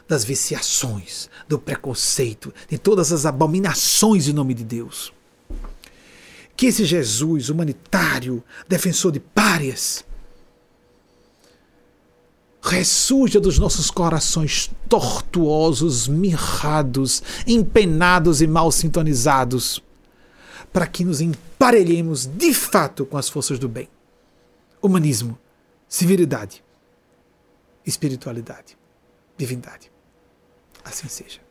das viciações, do preconceito, de todas as abominações em nome de Deus. Que esse Jesus humanitário, defensor de párias, ressurja dos nossos corações tortuosos, mirrados, empenados e mal sintonizados, para que nos emparelhemos de fato com as forças do bem. Humanismo, civilidade, espiritualidade, divindade. Assim seja.